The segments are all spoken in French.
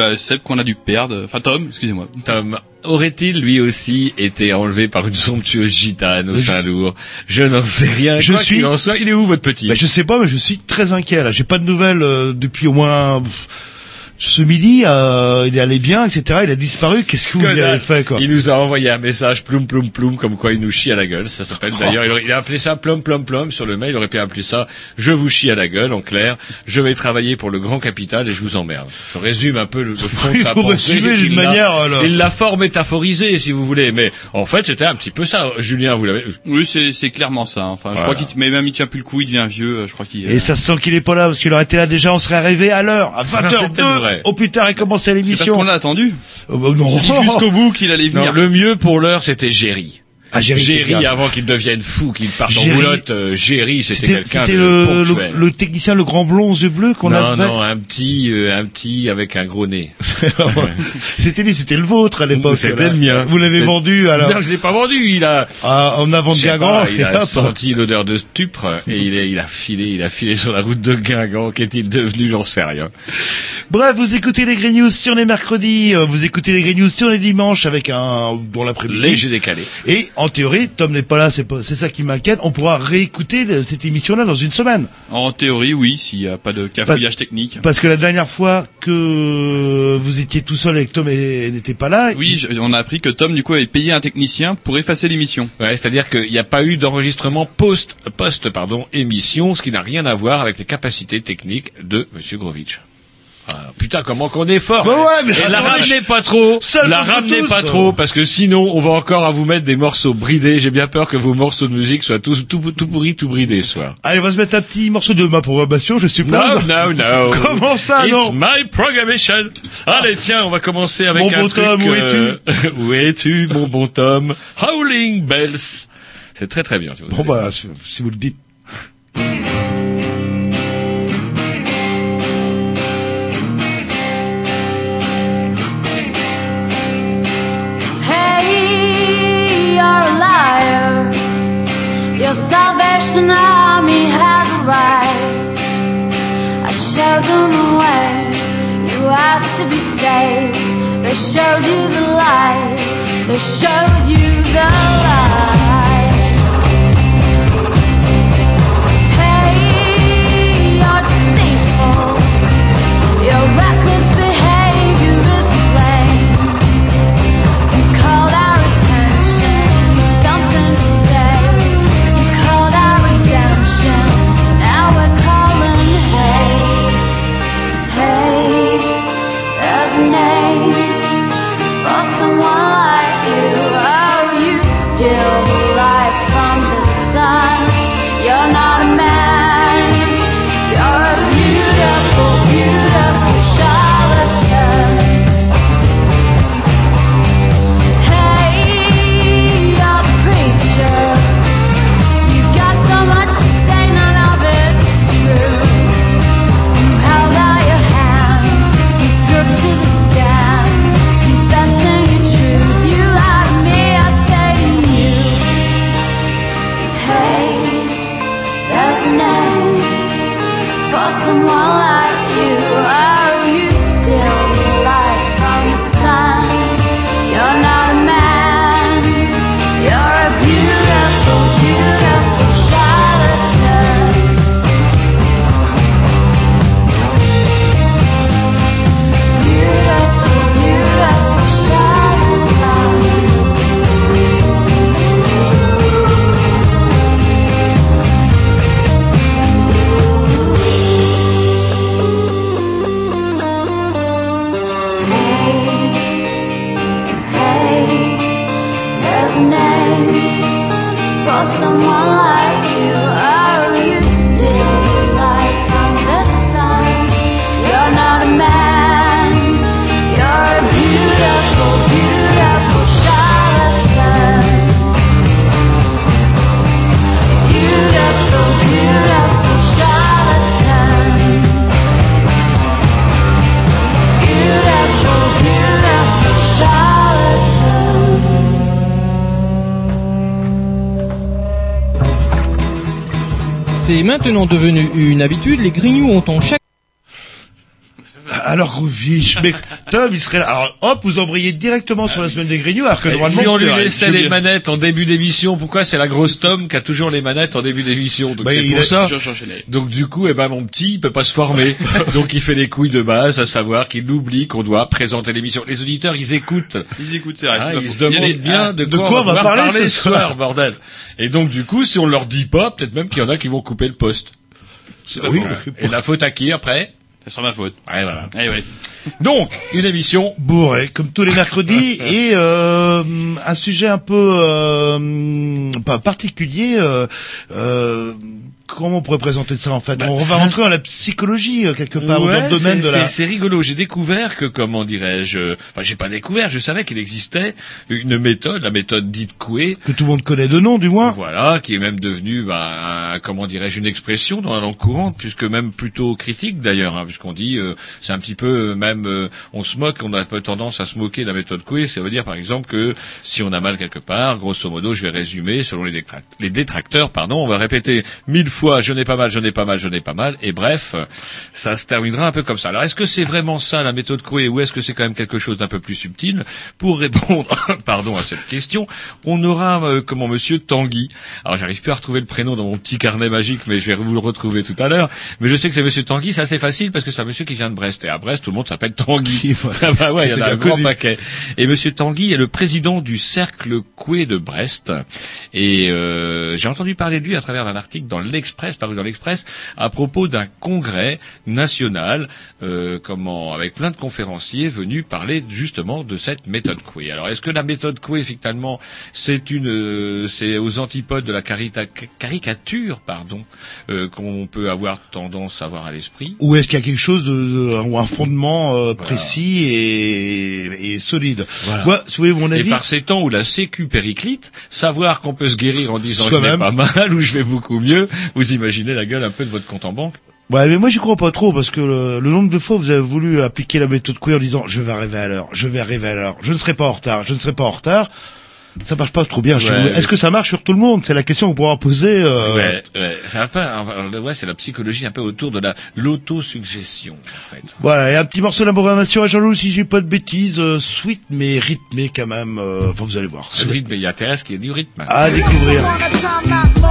Bah, celle qu'on a dû perdre. Enfin, Tom, excusez-moi. Tom aurait-il lui aussi été enlevé par une somptueuse gitane au Je- Saint-Lourd Je n'en sais rien. Je Quoi suis- qu'il en soit, il est où votre petit? Bah, je sais pas mais je suis très inquiet là. J'ai pas de nouvelles euh, depuis au moins pff, ce midi. euh, il est allé bien etc. Il a disparu. Qu'est-ce que vous Que lui avez fait quoi? Il nous a envoyé un message ploum ploum ploum comme quoi il nous chie à la gueule. Ça s'appelle d'ailleurs. il aurait- Il a appelé ça plom plom plom sur le mail. Il aurait pu appeler ça je vous chie à la gueule en clair. Je vais travailler pour le grand capital et je vous emmerde. Je résume un peu le, le fond de Il sa pensée. Il l'a- manière, alors. Il l'a fort métaphorisé si vous voulez. Mais en fait c'était un petit peu ça. Julien, vous l'avez. Oui, c'est, c'est clairement ça. Enfin, je crois qu'il, mais même il tient plus le coup, il devient vieux. euh, Je crois qu'il. Et ça se sent qu'il est pas là parce qu'il aurait été là déjà. On serait arrivé à l'heure à c'est peut-être 20h02. Au plus tard il commençait c'est parce l'émission. qu'on l'a attendu. Oh, bah, non. Jusqu'au bout qu'il allait Non, venir. le mieux pour l'heure c'était Géry. Ah, Géry, avant qu'il devienne fou, qu'il parte en boulotte, euh, Géry, c'était C'était quelqu'un c'était de le, le, ponctuel. le technicien le grand blond aux yeux bleus qu'on non, avait. non, un petit, euh, un petit avec un gros nez. c'était lui, c'était le vôtre à l'époque. C'était le mien. Vous l'avez vendu alors Non, je l'ai pas vendu. Il a, ah, en avant de je sais Guingamp. il a senti l'odeur de stupre et il, est, il a filé, il a filé sur la route de Guingamp. Qu'est-il devenu J'en sais rien. Bref, vous écoutez les Grey News sur les mercredis, euh, vous écoutez les Grey News sur les dimanches avec un dans l'après-midi. Léger décalé. Et en théorie, Tom n'est pas là, c'est pas- c'est ça qui m'inquiète. On pourra réécouter le- cette émission-là dans une semaine. En théorie, oui, s'il n'y a pas de cafouillage technique. Parce que la dernière fois que vous étiez tout seul et que Tom est- n'était pas là, Oui, je- on a appris que Tom, du coup, avait payé un technicien pour effacer l'émission. Ouais, c'est-à-dire qu'il n'y a pas eu d'enregistrement post, post, pardon, émission, ce qui n'a rien à voir avec les capacités techniques de Monsieur Grovitch. Ah, putain, comment qu'on est fort Bah ouais, mais Et la ramenez pas trop, la ramenez tous. pas trop, parce que sinon, on va encore à vous mettre des morceaux bridés. J'ai bien peur que vos morceaux de musique soient tous tout, tout pourris, tout bridés ce soir. allez, on va se mettre un petit morceau de ma programmation, je suppose. No, no, no. Comment ça, It's non my programmation. Allez, tiens, on va commencer avec Mon un bon truc. Tom, où euh, où es-tu, mon bon Tom? Howling Bells. C'est très très bien. si vous Bon bah, si vous le dites. Army has arrived. I showed them the way. You asked to be saved. They showed you the light. They showed you the light. C'est maintenant devenu une habitude, les grignoux ont en chaque Alors Grovich, mais Tom, il serait là. Alors hop, vous embrayez directement sur la semaine des Grignoux, alors que Et normalement... si on lui laissait les manettes en début d'émission, pourquoi c'est la grosse Tom qui a toujours les manettes en début d'émission Donc Bah, c'est pour a- ça. Donc du coup, eh ben mon petit, il peut pas se former. Donc il fait les couilles de base, à savoir qu'il oublie qu'on doit présenter l'émission. Les auditeurs, ils écoutent. Ils écoutent, c'est vrai. Ah, ils se demandent bien ah, de, de quoi on va pouvoir parler ce ce soir. soir, bordel. Et donc du coup, si on leur dit pas, peut-être même qu'il y en a qui vont couper le poste. Oui. Et la faute à qui après? Sera ma faute. Ouais, voilà. Eh ouais. Donc, une émission bourré, comme tous les mercredis, et euh, un sujet un peu euh, pas particulier. Euh, comment on pourrait présenter ça en fait Bah, On va rentrer dans la psychologie euh, quelque part, dans le domaine c'est- de la. c'est- rigolo. J'ai découvert que, comment dirais-je, enfin, j'ai pas découvert. Je savais qu'il existait une méthode, la méthode dite Coué, que tout le monde connaît de nom, du moins. Voilà, qui est même devenu, bah, un- comment dirais-je, une expression dans la langue courante, puisque même plutôt critique d'ailleurs, hein, puisqu'on dit, euh, c'est un petit peu euh, même, euh, on se moque, on a un peu tendance à se moquer de la méthode Coué. Ça veut dire par exemple que si on a mal quelque part, grosso modo, je vais résumer selon les, détract- les détracteurs, pardon, on va répéter mille fois, je n'ai pas mal, je n'ai pas mal, je n'ai pas mal, et bref, ça se terminera un peu comme ça. Alors est-ce que c'est vraiment ça la méthode Coué, ou est-ce que c'est quand même quelque chose d'un peu plus subtil Pour répondre, pardon, à cette question, on aura euh, comment Monsieur Tanguy. Alors j'arrive plus à retrouver le prénom dans mon petit carnet magique, mais je vais vous le retrouver tout à l'heure. Mais je sais que c'est Monsieur Tanguy, c'est assez facile parce que c'est un monsieur qui vient de Brest. Et à Brest, tout le monde s'appelle Tanguy. Ah bah ouais, il y en a un grand paquet. Et Monsieur Tanguy est le président du Cercle Coué de Brest. Et euh, j'ai entendu parler de lui à travers un article dans l'Express, paru dans l'Express, à propos d'un congrès national, euh, comment, avec plein de conférenciers venus parler justement de cette méthode Coué. Alors, est-ce que la méthode Coué, effectivement, c'est une, euh, c'est aux antipodes de la carita- caricature, pardon, euh, qu'on peut avoir tendance à avoir à l'esprit? Ou est-ce qu'il y a quelque chose de, de- ou un fondement euh, précis et, et solide? Voilà. Quoi, mon Et avis par ces temps où la sécu périclite, savoir qu'on peut se guérir en disant je vais pas mal ou je vais beaucoup mieux, vous imaginez la gueule un peu de votre compte en banque Ouais, mais moi j'y crois pas trop parce que le, nombre de fois vous avez voulu appliquer la méthode queer en disant je vais arriver à l'heure, je vais arriver à l'heure, je ne serai pas en retard, je ne serai pas en retard, ça marche pas trop bien chez Ouais, vous. Est-ce que ça marche sur tout le monde? C'est la question qu'on pourra poser. euh, Ouais, ouais, c'est un peu, un- ouais, c'est la psychologie un peu autour de la l'autosuggestion en fait. Voilà, et un petit morceau de la programmation à Jean-Loup si j'ai pas de bêtises, euh, sweet mais rythmé quand même. euh, Enfin vous allez voir. Ce rythme, il y a Thérèse qui est du rythme. À découvrir. A a.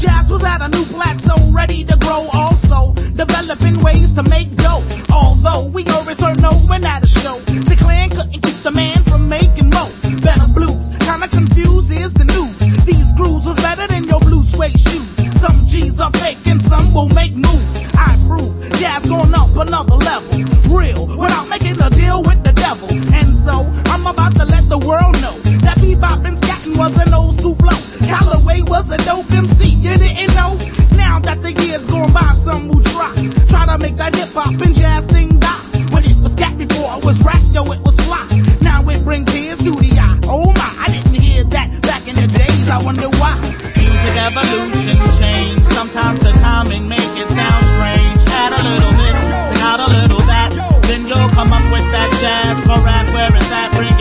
Jazz was at a new plateau, ready to grow. Also developing ways to make dough. Although we always heard no when at a show, the clan couldn't keep the man from making more. Better blues, kinda confused is the news. These grooves was better than your blue suede shoes. Some G's are fake and some will make moves. I prove jazz going up another level. Real, without making a deal with the devil. And so, I'm about to let the world know that bebop and scatting was an old school flow. Callaway was a dope MC, you didn't know? Now that the years gone by, some will try. Try to make that hip hop and jazz thing die. When it was scat before it was rap, yo, it was fly. Now it bring tears to the eye. Oh my, I didn't hear that back in the days, I wonder why. Music evolution change. Sometimes the timing make it sound strange. Add a little this, take out a little that. Then you'll come up with that jazz for rap where it's at. Bring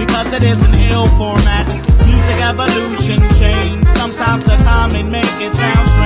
because it is an ill format. Music evolution change. Sometimes the timing make it sound strange.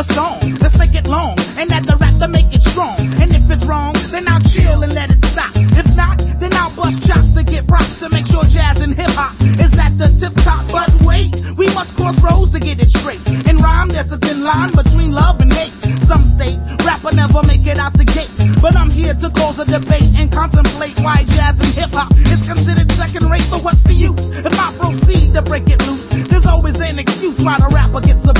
A song, let's make it long, and add the rap to make it strong. And if it's wrong, then I'll chill and let it stop. If not, then I'll bust chops to get props to make sure jazz and hip hop is at the tip top. But wait, we must cross roads to get it straight. In rhyme, there's a thin line between love and hate. Some state rapper never make it out the gate, but I'm here to cause a debate and contemplate why jazz and hip hop is considered second rate. So what's the use if I proceed to break it loose? There's always an excuse why the rapper gets abused.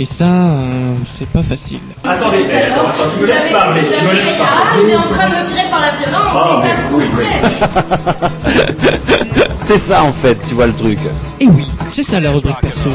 Et ça, euh, c'est pas facile. Attendez, eh, attends, attends, tu me laisses parler, tu me laisses Ah, parler. il est en train de me tirer par la violence, Ah, c'est ça comprenez C'est ça en fait, tu vois le truc. Et oui, c'est ça la rubrique perso.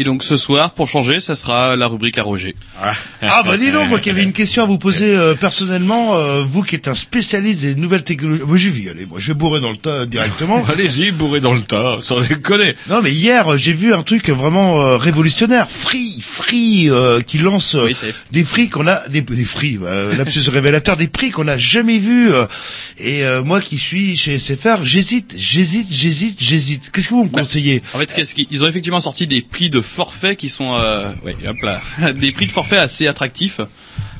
Et donc ce soir, pour changer, ça sera la rubrique à Roger. Ah bah dis donc, moi qui avais une question à vous poser euh, personnellement, euh, vous qui êtes un spécialiste des nouvelles technologies. Moi j'y vais, allez, moi je vais bourrer dans le tas directement. Allez-y, bourré dans le tas, sans déconner. Non mais hier euh, j'ai vu un truc vraiment euh, révolutionnaire, Free, Free euh, qui lance euh, Oui, des prix qu'on a, des, des Free, euh, lapsus révélateur, des prix qu'on n'a jamais vus. euh, et euh, moi qui suis chez SFR, j'hésite, j'hésite, j'hésite, j'hésite. Qu'est-ce que vous me Bah, conseillez? En fait, qu'est-ce qu'ils ils ont effectivement sorti des prix de forfait qui sont, euh, ouais, hop là, des prix de forfait assez attractifs.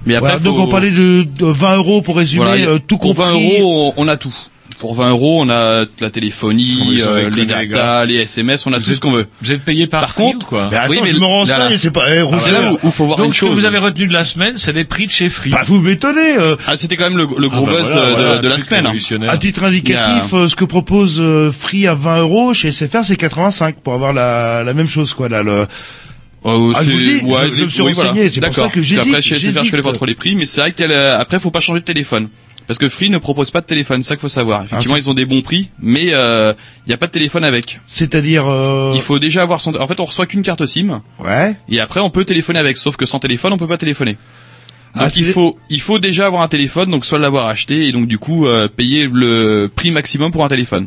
Mais après, Voilà, Donc on parlait de, de 20 euros pour résumer voilà, euh, tout pour compris. 20 euros, on, on a tout. Pour 20 euros, on a la téléphonie, euh, les data, les SMS, on a tout ce qu'on veut. Vous êtes payé par, Par Free contre, quoi Mais attends, Oui, mais je me renseigne, c'est pas... Eh, Roger, c'est là où il faut voir Donc une ce que chose. vous avez retenu de la semaine, c'est les prix de chez Free. bah, vous m'étonnez. euh, Ah, c'était quand même le, le gros Ah bah buzz voilà, euh, de, voilà, de la semaine. hein. À titre indicatif, a- euh, ce que propose euh, Free à 20 euros chez SFR, c'est 85 pour avoir la, la même chose, quoi. Là, le... Euh, Ah, je dis, ouais, je- je me suis oui, renseigné, voilà. c'est pour D'accord. ça que j'hésite, Après, chez SFR, je connais pas trop les prix, mais c'est vrai euh, après, faut pas changer de téléphone. Parce que Free ne propose pas de téléphone, c'est ça qu'il faut savoir. Effectivement, Ah, ils ont des bons prix, mais il euh, n'y a pas de téléphone avec. C'est-à-dire, euh... Il faut déjà avoir son. En fait, on reçoit qu'une carte SIM, ouais. et après, on peut téléphoner avec. Sauf que sans téléphone, on peut pas téléphoner. Ah, Donc il faut, il faut déjà avoir un téléphone, donc soit l'avoir acheté et donc du coup euh, payer le prix maximum pour un téléphone.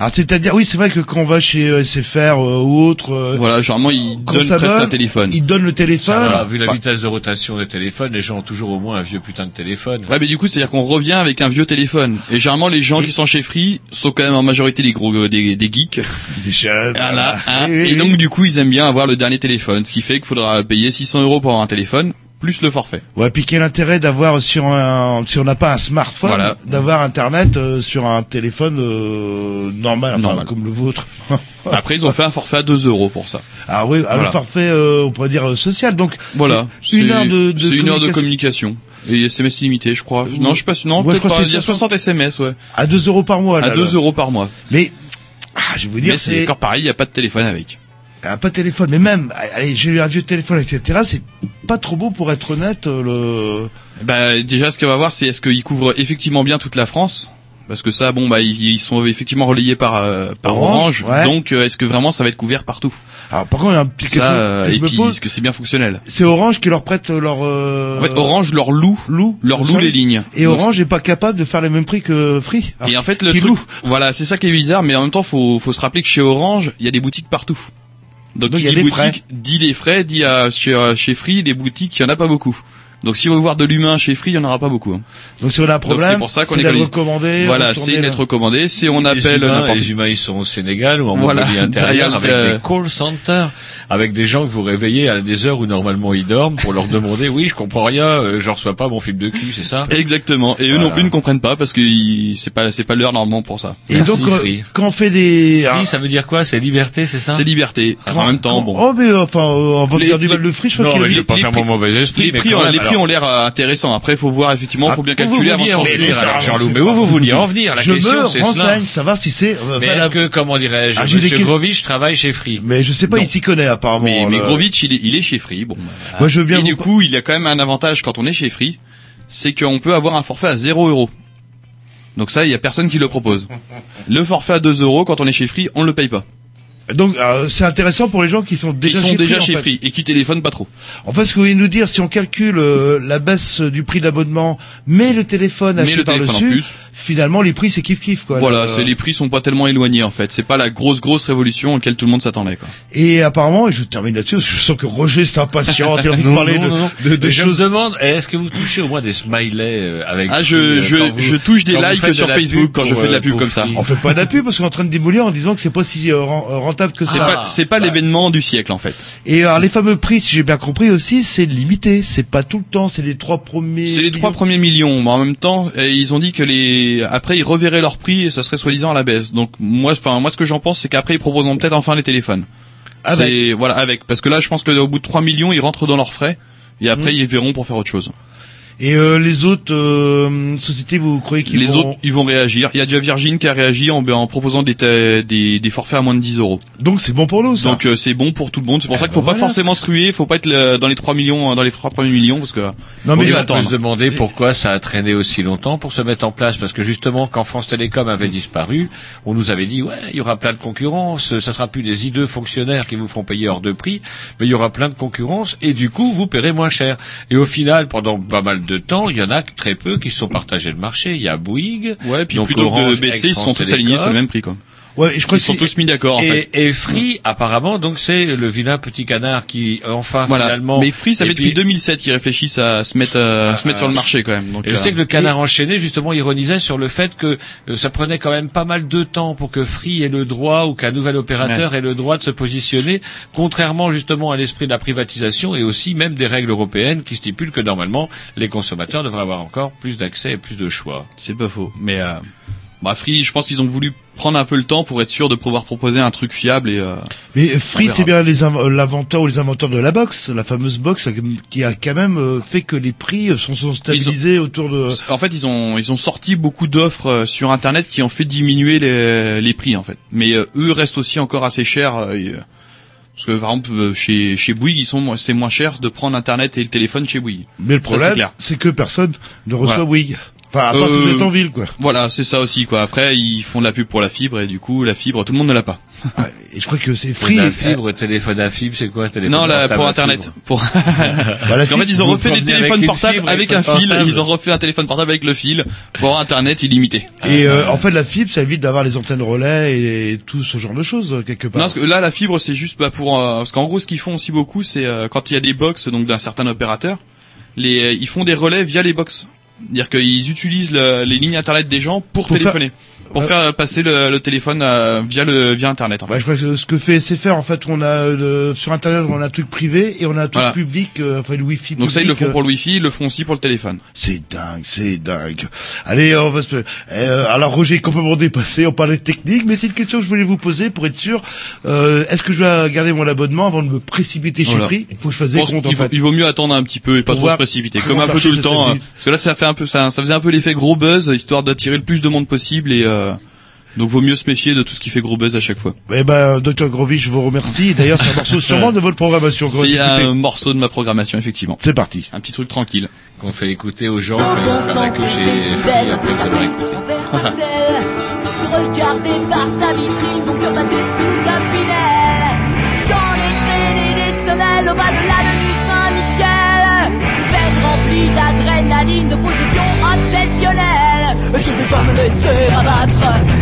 Alors c'est-à-dire, oui, c'est vrai que quand on va chez euh, SFR euh, ou autre, euh, Voilà, généralement ils donnent presque donne, un téléphone. ils donnent le téléphone. Voilà, vu la Enfin, vitesse de rotation des téléphones, les gens ont toujours au moins un vieux putain de téléphone. Ouais, mais du coup, c'est-à-dire qu'on revient avec un vieux téléphone. Et généralement, les gens qui sont chez Free sont quand même en majorité des gros, des, des geeks. des jeunes, Voilà, voilà. hein. Oui, oui, Et donc, du coup, ils aiment bien avoir le dernier téléphone, ce qui fait qu'il faudra payer 600 euros pour avoir un téléphone, plus le forfait. Ouais, puis quel intérêt d'avoir sur un, si on n'a pas un smartphone, Voilà. d'avoir internet euh, sur un téléphone euh, normal, enfin, Normal. comme le vôtre. Après, ils ont fait un forfait à 2 euros pour ça. Ah oui, Voilà. forfait, euh, on pourrait dire social. Donc Voilà. c'est une heure de, de une heure de communication. Et SMS limité, je crois. Non, je sais pas, non, Moi, je crois pas. Il y a 60 SMS, ouais. à 2 euros par mois. À là, 2 là. euros par mois. Mais ah, je vais vous dire, c'est encore pareil, il n'y a pas de téléphone avec. Ah, pas téléphone, mais même, allez, j'ai eu un vieux téléphone, etc. C'est pas trop beau pour être honnête. euh, Le Bah, déjà, ce qu'on va voir, c'est est-ce qu'ils couvrent effectivement bien toute la France? Parce que ça, bon, bah, ils, ils sont effectivement relayés par euh, par Orange, Orange. ouais. Donc, euh, est-ce que vraiment ça va être couvert partout? Alors par contre, il y a un petit Ça, euh, que je et me puis, pose. est-ce que c'est bien fonctionnel? C'est Orange qui leur prête leur. Euh... En fait, Orange leur loue, loue, leur le loue les lignes. Et Donc, Orange n'est pas capable de faire les mêmes prix que Free. Et en fait, le truc, loue. voilà, c'est ça qui est bizarre, mais en même temps, faut, faut se rappeler que chez Orange, il y a des boutiques partout. Donc, il y a dit des boutique, dit des frais, dit à, chez, euh, chez Free, des boutiques, il y en a pas beaucoup. Donc, si on veut voir de l'humain chez Free, il y en aura pas beaucoup. hein. Donc si on a un problème, c'est pour ça qu'on est d'être collé- recommandé. Voilà, c'est une lettre recommandée, c'est on les appelle humains, n'importe les humains, ils sont au Sénégal ou en Voilà, Mongolie intérieure avec euh, des call centers, avec des gens que vous réveillez à des heures où normalement ils dorment pour leur demander, oui, je comprends rien, euh, je reçois pas mon film de cul, c'est ça? Exactement. Et eux non plus ne comprennent pas parce que ils- c'est pas c'est pas l'heure normalement pour ça. Et Merci, donc euh, Free. quand on fait des Free, ça veut dire quoi? C'est liberté, c'est ça? C'est liberté. Quand- en même temps, quand- bon. Oh mais euh, enfin, euh, on va du mal de Free, je crois Non, qu'il y a mais je vais pas faire mon mauvais esprit, Les mais prix, prix ont l'air euh, intéressants. Après, faut voir effectivement, Ah, faut bien calculer avant de changer. Mais où vous vouliez en venir La je question, c'est renseigne, savoir si c'est. euh, Mais est-ce que, comment dirais-je, Ah, Monsieur que- Grovich travaille chez Free? Mais je sais pas, il s'y connaît apparemment. Mais, Grovitch, il est, chez Free. Bon. bah, Moi, je veux bien Et du coup, il y a quand même un avantage quand on est chez Free, c'est qu'on peut avoir un forfait à 0 euros. Donc ça, il y a personne qui le propose. Le forfait à 2 euros, quand on est chez Free, on le paye pas. Donc euh, c'est intéressant pour les gens qui sont Ils déjà sont chez déjà Free, en chez fait. Free et qui téléphonent pas trop. En fait, ce que vous voulez nous dire, si on calcule euh, la baisse du prix d'abonnement, mais le téléphone Mais acheté le par téléphone en dessus, plus. finalement les prix c'est kiff kiff quoi. Voilà, Le- c'est les prix sont pas tellement éloignés en fait. C'est pas la grosse grosse révolution auquel tout le monde s'attendait quoi. Et apparemment, et je termine là-dessus, parce que je sens que Roger s'impatiente, il a envie de parler non, de, non, non. de, de Et je me choses. demande, est-ce que vous touchez au moins des smileys euh, avec Ah, je euh, je vous- je touche des likes sur Facebook quand je fais de la euh, pub comme ça. On fait pas d'appui parce qu'on est en train de démolir en disant que c'est pas si euh, que C'est pas c'est pas l'événement du siècle en fait. Et alors les fameux prix, si j'ai bien compris aussi, c'est limité. C'est pas tout le temps. C'est les trois premiers. C'est les trois premiers millions, mais en même temps, ils ont dit que les après ils reverraient leur prix et ça serait soi-disant à la baisse. Donc moi, enfin moi ce que j'en pense, c'est qu'après ils proposeront peut-être enfin les téléphones. Avec. C'est voilà avec parce que là je pense que au bout de 3 millions ils rentrent dans leurs frais et après Mm. ils verront pour faire autre chose. Et euh, les autres euh, sociétés, vous croyez qu'ils Les vont... autres ils vont réagir. Il y a déjà Virgin qui a réagi en, en proposant des, des des forfaits à moins de 10 euros. Donc c'est bon pour nous, ça. Donc euh, c'est bon pour tout le monde. C'est pour Eh ça qu'il faut ben pas voilà. forcément se ruer, faut pas être le- dans les 3 millions, dans les 3 premiers millions parce que non mais On peut se demander pourquoi ça a traîné aussi longtemps pour se mettre en place, parce que justement, quand France Télécom avait disparu, on nous avait dit, ouais, il y aura plein de concurrence, ça sera plus des hideux fonctionnaires qui vous feront payer hors de prix, mais il y aura plein de concurrence, et du coup, vous paierez moins cher. Et au final, pendant pas mal de temps, il y en a très peu qui se sont partagés le marché. Il y a Bouygues, ouais, puis plutôt que de baisser, ils se sont tous alignés sur le même prix quoi. Ouais, je crois Ils sont tous mis d'accord en fait. Et, et Free, apparemment, donc c'est le vilain petit canard qui, enfin, Voilà. finalement. Mais Free, ça fait puis- depuis 2007 qu'ils réfléchissent à se mettre, euh, à se mettre sur le marché quand même. Donc, Et je euh, sais que le canard enchaîné, justement, ironisait sur le fait que euh, ça prenait quand même pas mal de temps pour que Free ait le droit ou qu'un nouvel opérateur ait le droit de se positionner, contrairement justement à l'esprit de la privatisation et aussi même des règles européennes qui stipulent que normalement les consommateurs devraient avoir encore plus d'accès et plus de choix. c'est pas faux. Mais euh, bah, Free, je pense qu'ils ont voulu prendre un peu le temps pour être sûr de pouvoir proposer un truc fiable et euh, Mais Free, c'est bien les euh, l'inventeur ou les inventeurs de la box, la fameuse box, euh, qui a quand même euh, fait que les prix sont, sont stabilisés autour de. en fait ils ont ils ont sorti beaucoup d'offres sur internet qui ont fait diminuer les, les prix en fait. Mais euh, eux restent aussi encore assez chers. euh, parce que par exemple chez chez Bouygues ils sont c'est moins cher de prendre internet et le téléphone chez Bouygues. Mais le problème, c'est que personne ne reçoit Voilà. Bouygues. Enfin, à part si Euh, vous êtes en ville, quoi. Voilà, c'est ça aussi quoi. Après, ils font de la pub pour la fibre et du coup, la fibre, tout le monde ne l'a pas. Et je crois que c'est free. La fibre, téléphone à fibre, c'est quoi téléphone Non, là, pour internet. Pour... Bah, qu'en fait, ils ont refait des téléphones portables fibre, avec un fil. Ils ont refait un téléphone portable avec le fil pour internet illimité. Et euh, en fait, la fibre, ça évite d'avoir les antennes relais et, tout ce genre de choses euh, quelque part. Non, parce que là, la fibre, c'est juste bah, pour euh, parce qu'en gros, ce qu'ils font aussi beaucoup, c'est euh, quand il y a des box donc d'un certain opérateur, les euh, ils font des relais via les box. C'est-à-dire qu'ils utilisent le- les lignes internet des gens pour, Pour faire- téléphoner, pour faire passer le, le téléphone euh, via le via internet. En fait. Ouais, je crois que ce que fait SFR, en fait, on a euh, sur Internet, on a un truc privé et on a un truc Voilà. public, euh, enfin le Wi-Fi. Donc ça, ils le font pour le Wi-Fi, ils le font aussi pour le téléphone. C'est dingue, c'est dingue. Allez, on va se... Euh, alors Roger est complètement dépassé, on parlait de technique, mais c'est une question que je voulais vous poser pour être sûr. Euh, Est-ce que je dois garder mon abonnement avant de me précipiter chez Voilà. Free? Il faut que je fasse des comptes en qu'il faut, fait. il vaut mieux attendre un petit peu et pas trop se précipiter, comme un peu tout le temps. hein. Parce que là, ça fait un peu ça, ça faisait un peu l'effet gros buzz, histoire d'attirer le plus de monde possible et euh, donc vaut mieux se méfier de tout ce qui fait gros buzz à chaque fois. Eh ben, Dr Grovy, je vous remercie. D'ailleurs, c'est un morceau sûrement de votre programmation. C'est un morceau de ma programmation effectivement. C'est parti. Un petit truc tranquille. Qu'on fait écouter aux gens quand faire la couche et après vous allez écouter. Regardé par ta vitrine, mon cœur battait sous ta pinelle. J'en ai traîné des semelles au bas de la laisser abattre.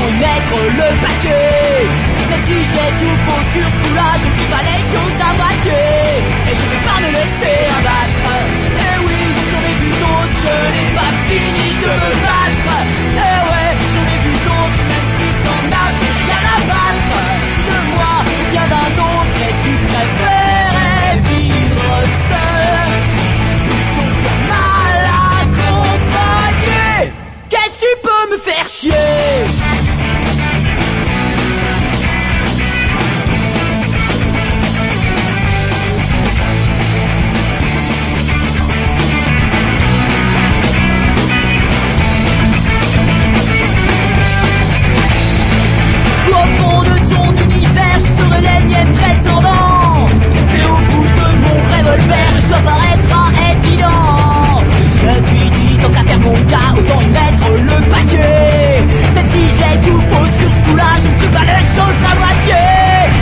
Mettre le paquet. Même si j'ai tout faux sur ce coup-là, je fais pas les choses choix paraîtra évident. Je me suis dit, tant qu'à faire mon gars, autant y mettre le paquet. Même si j'ai tout faux sur ce coup-là, je ne ferai pas les choses à moitié.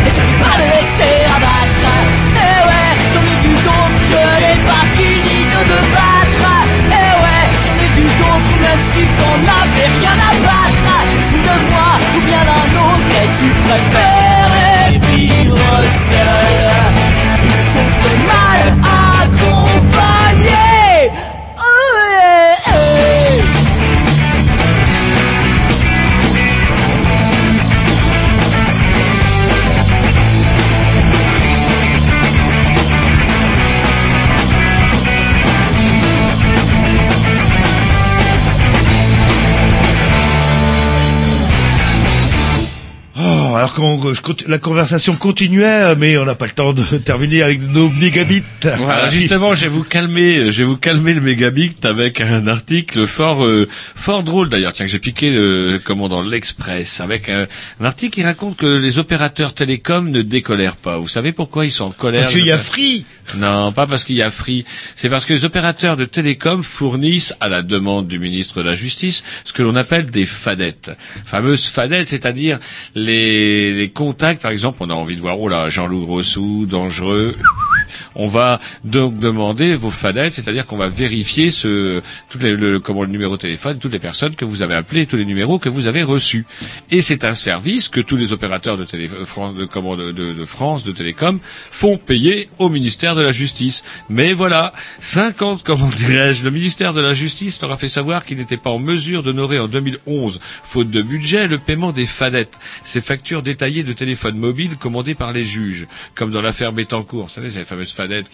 Et je ne vais pas me laisser abattre. Eh ouais, j'en ai vu d'autres, je n'ai pas fini de me battre. Eh ouais, j'en ai vu d'autres, même si t'en avais rien à battre. De moi ou bien d'un autre, et tu préférais vivre seul. Qu'on, je la conversation continuait, mais on n'a pas le temps de terminer avec nos mégabits. Alors justement, je vais vous calmer, je vais vous calmer le mégabit avec un article fort, euh, fort drôle d'ailleurs, tiens que j'ai piqué, euh, comment dans l'Express, avec un, un article qui raconte que les opérateurs télécoms ne décolèrent pas. Vous savez pourquoi ils sont en colère Parce qu'il y a Free. Non, pas parce qu'il y a Free. C'est parce que les opérateurs de télécom fournissent, à la demande du ministre de la Justice, ce que l'on appelle des fadettes. Fameuses fadettes, c'est-à-dire les, les contacts, par exemple, on a envie de voir, oh là, Jean-Loup Grossou, dangereux. On va donc demander vos fadettes, c'est-à-dire qu'on va vérifier le, numéro de téléphone, toutes les personnes que vous avez appelées, tous les numéros que vous avez reçus. Et c'est un service que tous les opérateurs de, euh, France, de, télécom, font payer au ministère de la Justice. Mais voilà, 50, comment dirais-je, le ministère de la Justice leur a fait savoir qu'il n'était pas en mesure d'honorer en 2011, faute de budget, le paiement des fadettes, ces factures détaillées de téléphone mobile commandées par les juges, comme dans l'affaire Bettencourt, c'est fameuse fadette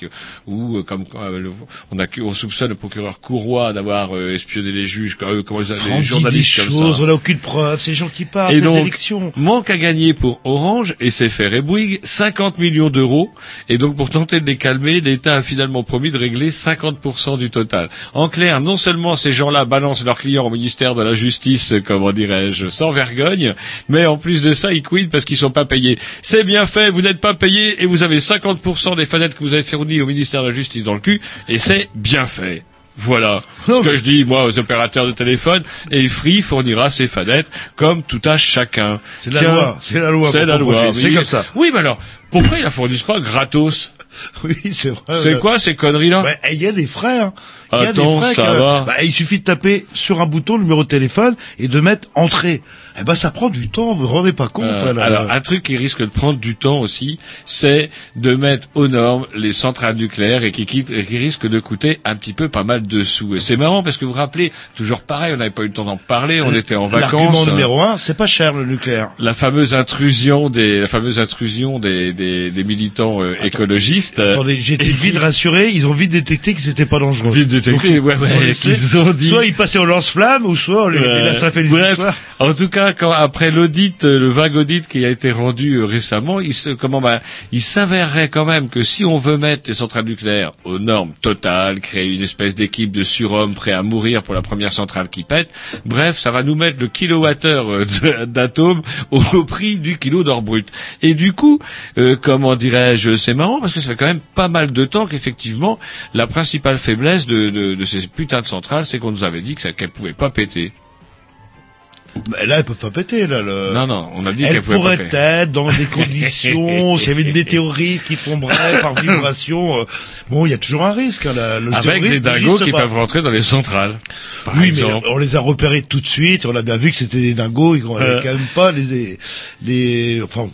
où, euh, comme euh, on, a, on soupçonne le procureur Courroy d'avoir euh, espionné les juges, comment les dit des journalistes comme choses, ça. on n'a aucune preuve, c'est les gens qui parlent, Et donc, élections. manque à gagner pour Orange, et c'est fait Bouygues, 50 millions d'euros. Et donc, pour tenter de les calmer, l'État a finalement promis de régler 50% du total. En clair, non seulement ces gens-là balancent leurs clients au ministère de la Justice, comment dirais-je, sans vergogne, mais en plus de ça, ils quittent parce qu'ils sont pas payés. C'est bien fait, vous n'êtes pas payés, et vous avez 50% des fenêtres que vous avez fournies au ministère de la Justice dans le cul, et c'est bien fait. Voilà ce que je dis moi aux opérateurs de téléphone et Free fournira ses fanettes comme tout à chacun. C'est la loi, c'est la loi, C'est la loi. Comme ça. Oui, mais alors pourquoi ils la fournissent pas gratos Oui, c'est vrai. C'est quoi ces conneries-là? Bah, Il y a des frères. Il y a Attends, des ça que- va. bah, il suffit de taper sur un bouton le numéro de téléphone et de mettre entrée. Eh ben ça prend du temps, vous vous rendez pas compte. Euh, là, là. alors, un truc qui risque de prendre du temps aussi, c'est de mettre aux normes les centrales nucléaires et qui, quitte- et qui risque de coûter un petit peu pas mal de sous. Et c'est marrant parce que vous vous rappelez, toujours pareil, on n'avait pas eu le temps d'en parler, on était en L'argument vacances. numéro un, c'est pas cher le nucléaire. la fameuse intrusion des la fameuse intrusion des des, des militants euh, écologistes euh, Attendez, j'ai été et vite rassuré, ils ont vite détecté que c'était pas dangereux. Vite ouais, ouais, ils ont laissé- qu'ils ont dit- Soit ils passaient au lance-flamme, ou soit les, Euh, là, ça fait bref, en tout cas, quand, après l'audit, euh, le vague audit qui a été rendu euh, récemment, il se, comment, bah, il s'avérerait quand même que si on veut mettre les centrales nucléaires aux normes totales, créer une espèce d'équipe de surhommes prêts à mourir pour la première centrale qui pète, bref, ça va nous mettre le kilowattheure euh, d'atomes au, au prix du kilo d'or brut. Et du coup, euh, comment dirais-je, c'est marrant parce que ça fait quand même pas mal de temps qu'effectivement, la principale faiblesse de, de, de ces putains de centrales, c'est qu'on nous avait dit que ça- qu'elles pouvaient pas péter. Mais là, elles peuvent pas péter, là. Le... Non, non, on a dit Elles qu'elle pouvait pourraient pas être dans des conditions, s'il y avait une météorite qui tomberait par vibration. euh, bon, il y a toujours un risque. Hein, la- le Avec des dingos qui pas. peuvent rentrer dans les centrales. Oui, exemple. mais on les a repérés tout de suite. On a bien vu que c'était des dingos. Ils n'avaient Euh. quand même pas les, les, enfin,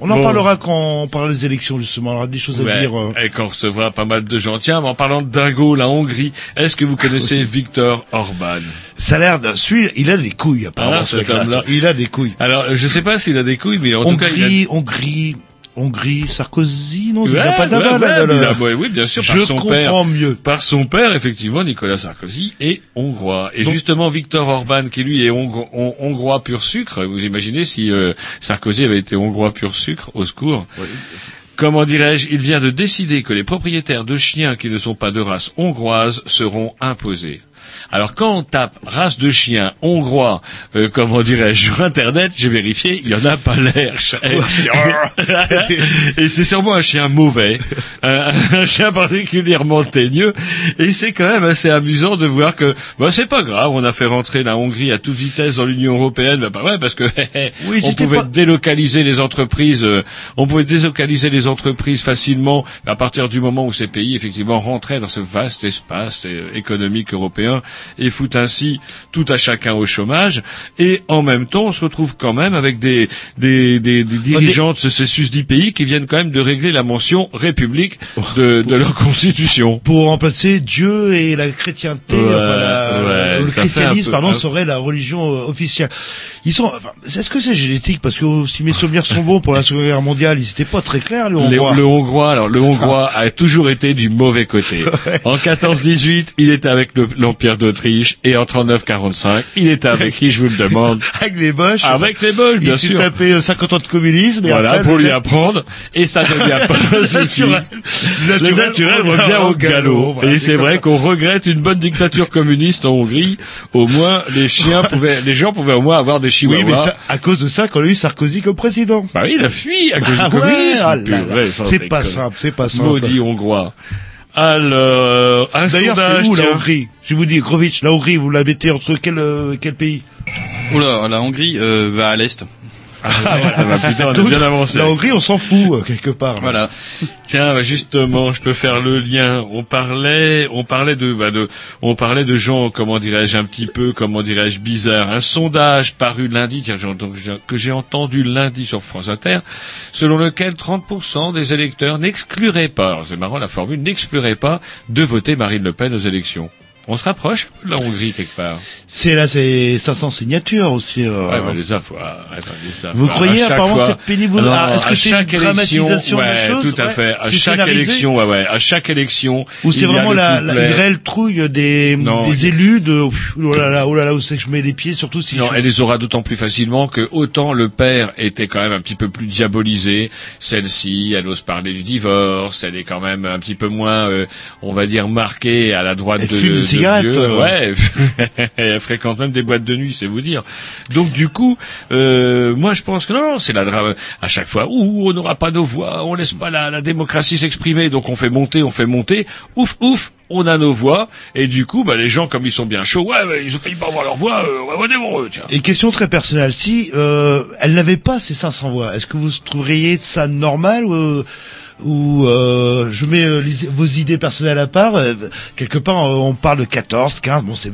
on en Bon. parlera quand on parlera des élections justement. On aura des choses à dire. euh. Et qu'on recevra pas mal de gens. Tiens, mais en parlant de dingo, la Hongrie, est-ce que vous connaissez Viktor Orban? Ça a l'air de, celui, il a des couilles apparemment. Ah, ce mec-là. homme-là. Il a des couilles. Alors, je sais pas s'il a des couilles, mais en tout cas, il a... Hongrie, Hongrie, Sarkozy, non, il pas ouais, ouais, là, là, oui, bien sûr, par Je son comprends père. mieux. Par son père, effectivement, Nicolas Sarkozy est hongrois. Et Donc- justement, Viktor Orban, qui lui est hongro- hon- hongrois pur sucre, vous imaginez si euh, Sarkozy avait été hongrois pur sucre, au secours Comment dirais-je? Il vient de décider que les propriétaires de chiens qui ne sont pas de race hongroise seront imposés. Alors quand on tape race de chien hongrois, euh, comment dirais-je, sur Internet, j'ai vérifié, il y en a pas l'air. et c'est sûrement un chien mauvais, un, un chien particulièrement teigneux. Et c'est quand même assez amusant de voir que, bah, c'est pas grave, on a fait rentrer la Hongrie à toute vitesse dans l'Union européenne. Bah, bah ouais, parce que Oui, on pouvait pas- délocaliser les entreprises, euh, on pouvait délocaliser les entreprises facilement à partir du moment où ces pays effectivement rentraient dans ce vaste espace euh, économique européen et foutent ainsi tout à chacun au chômage. Et en même temps, on se retrouve quand même avec des des, des, des dirigeants de ce, ces susdits pays qui viennent quand même de régler la mention République de, de leur constitution. Pour remplacer Dieu et la chrétienté, Ouais, enfin, la- ouais, le christianisme, un peu- pardon, un- serait la religion euh, officielle. Ils sont, enfin, est-ce que c'est génétique? Parce que si mes souvenirs sont bons pour la Seconde Guerre mondiale, ils étaient pas très clairs, les Les- Hongrois. le hongrois, alors le hongrois a toujours été du mauvais côté. En 14-18, il était avec le- d'Autriche et en 39-45, il était avec qui, je vous le demande Avec les Boches. Avec les Boches, bien il s'est sûr. tapé euh, 50 ans de communisme. Et Voilà, après, pour le- lui apprendre, et ça devient pas suffi. naturel. Le naturel revient au galop. Voilà, Et c'est vrai qu'on regrette une bonne dictature communiste en Hongrie. Au moins, les chiens pouvaient, les gens pouvaient au moins avoir des chihuahuas. Oui, mais ça, à cause de ça qu'on a eu Sarkozy comme président. Bah oui, il a fui à cause Ah du ouais, communisme. ah C'est pas simple, c'est pas simple. Maudit hongrois. Alors, un D'ailleurs, sondage, c'est où la. Hongrie Je vous dis, Grovitch, la Hongrie, vous la mettez entre quel, euh, quel pays Oula, la Hongrie euh, va à l'est. Ah, bah, putain, on a bien avancé. La Hongrie, on s'en fout, euh, quelque part. Voilà. Tiens, bah, justement, je peux faire le lien. On parlait, on parlait de, bah, de, on parlait de gens, comment dirais-je, un petit peu, comment dirais-je, bizarre. Un sondage paru lundi, tiens, que j'ai entendu lundi sur France Inter, selon lequel 30% des électeurs n'excluraient pas, c'est marrant la formule, n'excluraient pas de voter Marine Le Pen aux élections. On se rapproche de la Hongrie quelque part. C'est là, c'est 500 signatures aussi. euh. Ouais, bah, les avoir. ouais, bah, les Vous croyez À apparemment fois- c'est pénible Ah, Est-ce que c'est une dramatisation de la ouais, chose Tout à Ouais. fait. À chaque élection, ouais, ouais. À chaque élection. Ou c'est vraiment la, la- de réelle trouille des, Non, des élus de oh là là, oh là là, où c'est que je mets les pieds, surtout si Non, je... elle les aura d'autant plus facilement que autant le père était quand même un petit peu plus diabolisé, celle-ci, elle ose parler du divorce, elle est quand même un petit peu moins, euh, on va dire, marquée à la droite Elle de, fume de cigarette, euh. Ouais, elle fréquente même des boîtes de nuit, c'est vous dire. Donc du coup, euh, moi je pense que non, non, c'est la drame. À chaque fois, ouh, on n'aura pas nos voix, on laisse pas la, la démocratie s'exprimer, donc on fait monter, on fait monter, ouf, ouf. On a nos voix et du coup, bah, les gens comme ils sont bien chauds, ouais, ouais, ils ont failli pas avoir leur voix, euh, voter pour eux, tiens. Et question très personnelle, si euh, elle n'avait pas ces 500 voix, est-ce que vous trouveriez ça normal ou, euh, ou euh, je mets euh, les- vos idées personnelles à part euh, quelque part euh, on parle de 14, 15, bon c'est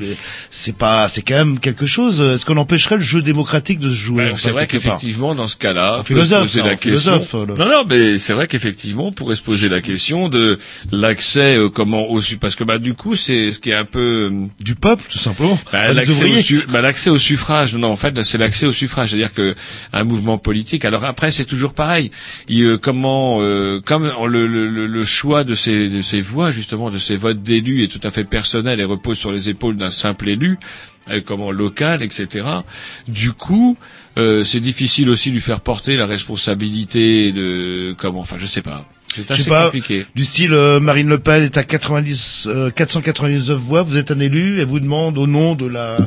c'est pas c'est quand même quelque chose. Est-ce qu'on empêcherait le jeu démocratique de se jouer Ben, en c'est vrai qu'effectivement, dans ce cas-là, on philosophe, se poser la question. philosophe, euh, Non, non, mais c'est vrai qu'effectivement, on pourrait se poser la question de l'accès, euh, comment au su- parce que bah du coup, c'est ce qui est un peu euh, du peuple, tout simplement. bah, l'accès au, su- bah, l'accès au suffrage. Non, en fait, c'est l'accès au suffrage, c'est-à-dire que un mouvement politique. Alors après, c'est toujours pareil. Il, euh, comment, euh, comme le, choix de ces, de ces voix, justement, de ces votes d'élus est tout à fait personnel et repose sur les épaules d'un simple élu, euh, comment local, etc. Du coup, euh, c'est difficile aussi de lui faire porter la responsabilité de comment, enfin, je sais pas. C'est assez pas, compliqué. du style euh, Marine Le Pen est à 90, euh, 499 voix, vous êtes un élu, elle vous demande au nom de la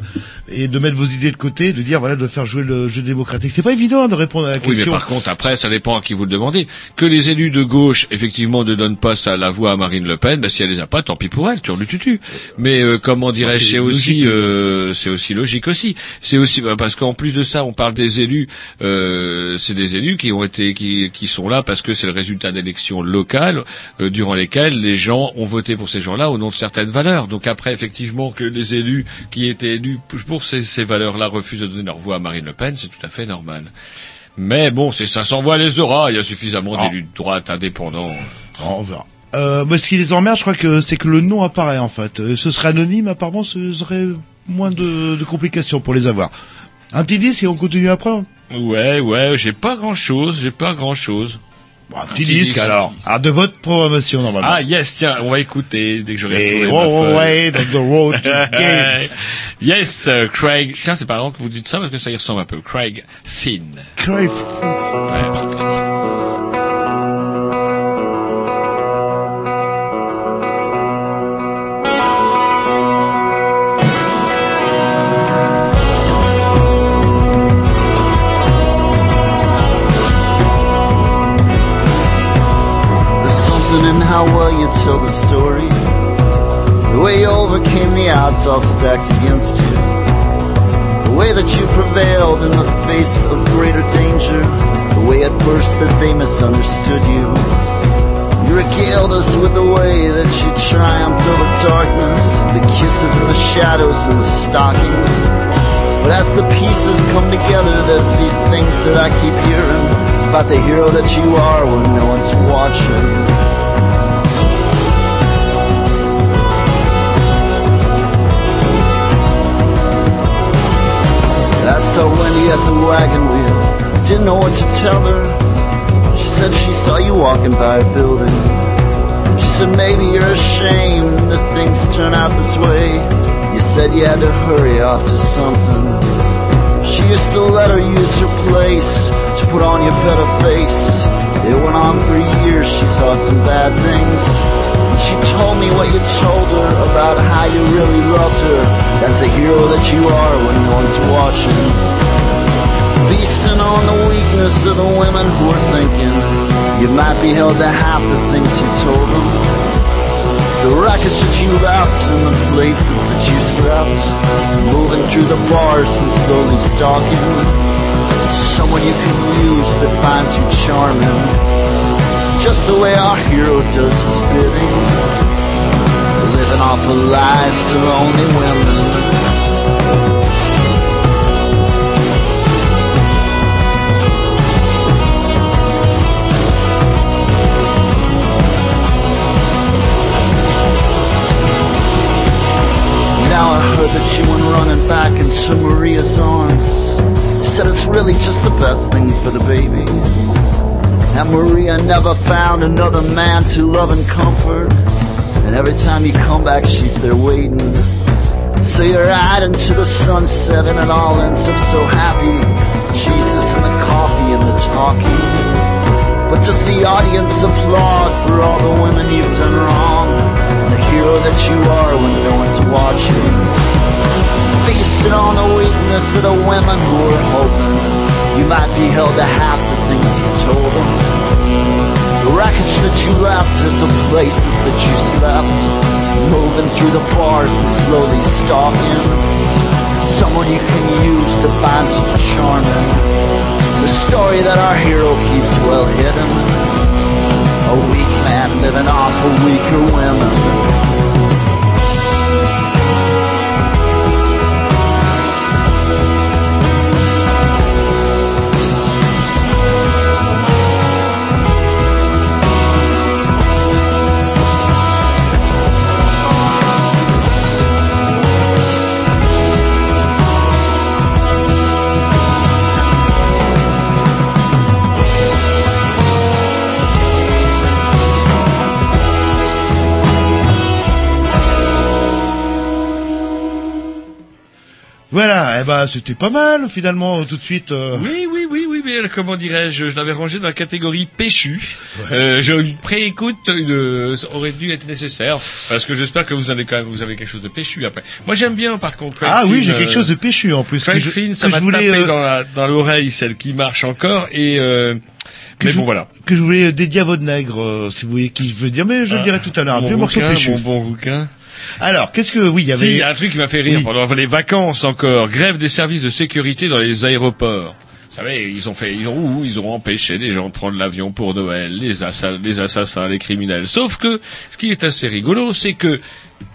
et de mettre vos idées de côté, de dire voilà de faire jouer le jeu démocratique. C'est pas évident de répondre à la Oui, mais question. par contre, après, ça dépend à qui vous le demandez. Que les élus de gauche, effectivement, ne donnent pas ça la voix à Marine Le Pen, bah, si elle les a pas, tant pis pour elle, tu le tutu. Mais euh, comment dirais-je, c'est aussi, logique. euh, c'est aussi logique aussi. C'est aussi bah, parce qu'en plus de ça, on parle des élus. Euh, c'est des élus qui ont été, qui, qui sont là parce que c'est le résultat d'élections locales euh, durant lesquelles les gens ont voté pour ces gens-là au nom de certaines valeurs. Donc après, effectivement, que les élus qui étaient élus pour ces, ces valeurs-là refusent de donner leur voix à Marine Le Pen, c'est tout à fait normal. Mais bon, ces 500 voix les aura. Il y a suffisamment Ah. d'élus de droite indépendants. On verra. Euh, moi, ce qui les emmerde, je crois que c'est que le nom apparaît en fait. Euh, ce serait anonyme, apparemment, ce serait moins de, de complications pour les avoir. Un petit disque et on continue après. hein? Ouais, ouais, j'ai pas grand-chose, j'ai pas grand-chose. Bon, un petit disque alors. Alors de votre programmation normalement. Ah yes, tiens, on va écouter dès que way, that's the road to game. yes, euh, Craig. Tiens, c'est pas marrant que vous dites ça parce que ça y ressemble un peu. Craig Finn. Craig Ouais. Tell the story. The way you overcame the odds all stacked against you. The way that you prevailed in the face of greater danger. The way at first that they misunderstood you. You regaled us with the way that you triumphed over darkness. The kisses and the shadows and the stockings. But as the pieces come together, there's these things that I keep hearing about the hero that you are when no one's watching. I saw Wendy at the wagon wheel, didn't know what to tell her. She said she saw you walking by her building. She said maybe you're ashamed that things turn out this way. You said you had to hurry off to something. She used to let her use her place to put on your better face. It went on for years, she saw some bad things. She told me what you told her about how you really loved her. That's a hero that you are when no one's watching. Feasting on the weakness of the women who are thinking you might be held to half the things you told them. The wreckage that you left and the places that you slept. Moving through the bars and slowly stalking. Someone you can use that finds you charming just the way our hero does his bidding. Living off of lies to lonely women. Now I heard that she went running back into Maria's arms. Said it's really just the best thing for the baby. And Maria never found another man to love and comfort. And every time you come back, she's there waiting. So you're riding to the sunset, and it all ends up so happy. Jesus and the coffee and the talking. But does the audience applaud for all the women you've done wrong? And the hero that you are when no one's watching. Based on the weakness of the women who are hoping you might be held to half things you told them. The wreckage that you left at the places that you slept. Moving through the bars and slowly stalking. Someone you can use that finds you charming. The story that our hero keeps well hidden. A weak man living off of weaker women. Ben c'était pas mal finalement tout de suite. euh. Oui, oui, oui, oui, mais comment dirais-je Je l'avais rangé dans la catégorie péchu. Euh, je, une préécoute euh, aurait dû être nécessaire parce que j'espère que vous avez quand même vous avez quelque chose de péchu après. Moi j'aime bien par contre. Craig Ah oui, j'ai euh, quelque chose de péchu en plus. Craig que je- Finn, ça que m'a je tapé euh, dans l'oreille, celle qui marche encore et euh, mais je- bon voilà. que je voulais dédier à votre nègre, euh, si vous voyez qui je veux dire, mais je le Ah, dirai tout à l'heure. Bouquin, péchu. mon bon bouquin. Alors, qu'est-ce que oui, il y avait Si, il y a un truc qui m'a fait rire Oui. pendant les vacances encore. Grève des services de sécurité dans les aéroports. Vous savez, ils ont fait, ils ont, ils ont empêché les gens de prendre l'avion pour Noël, les, assa- les assassins, les criminels. Sauf que, ce qui est assez rigolo, c'est que,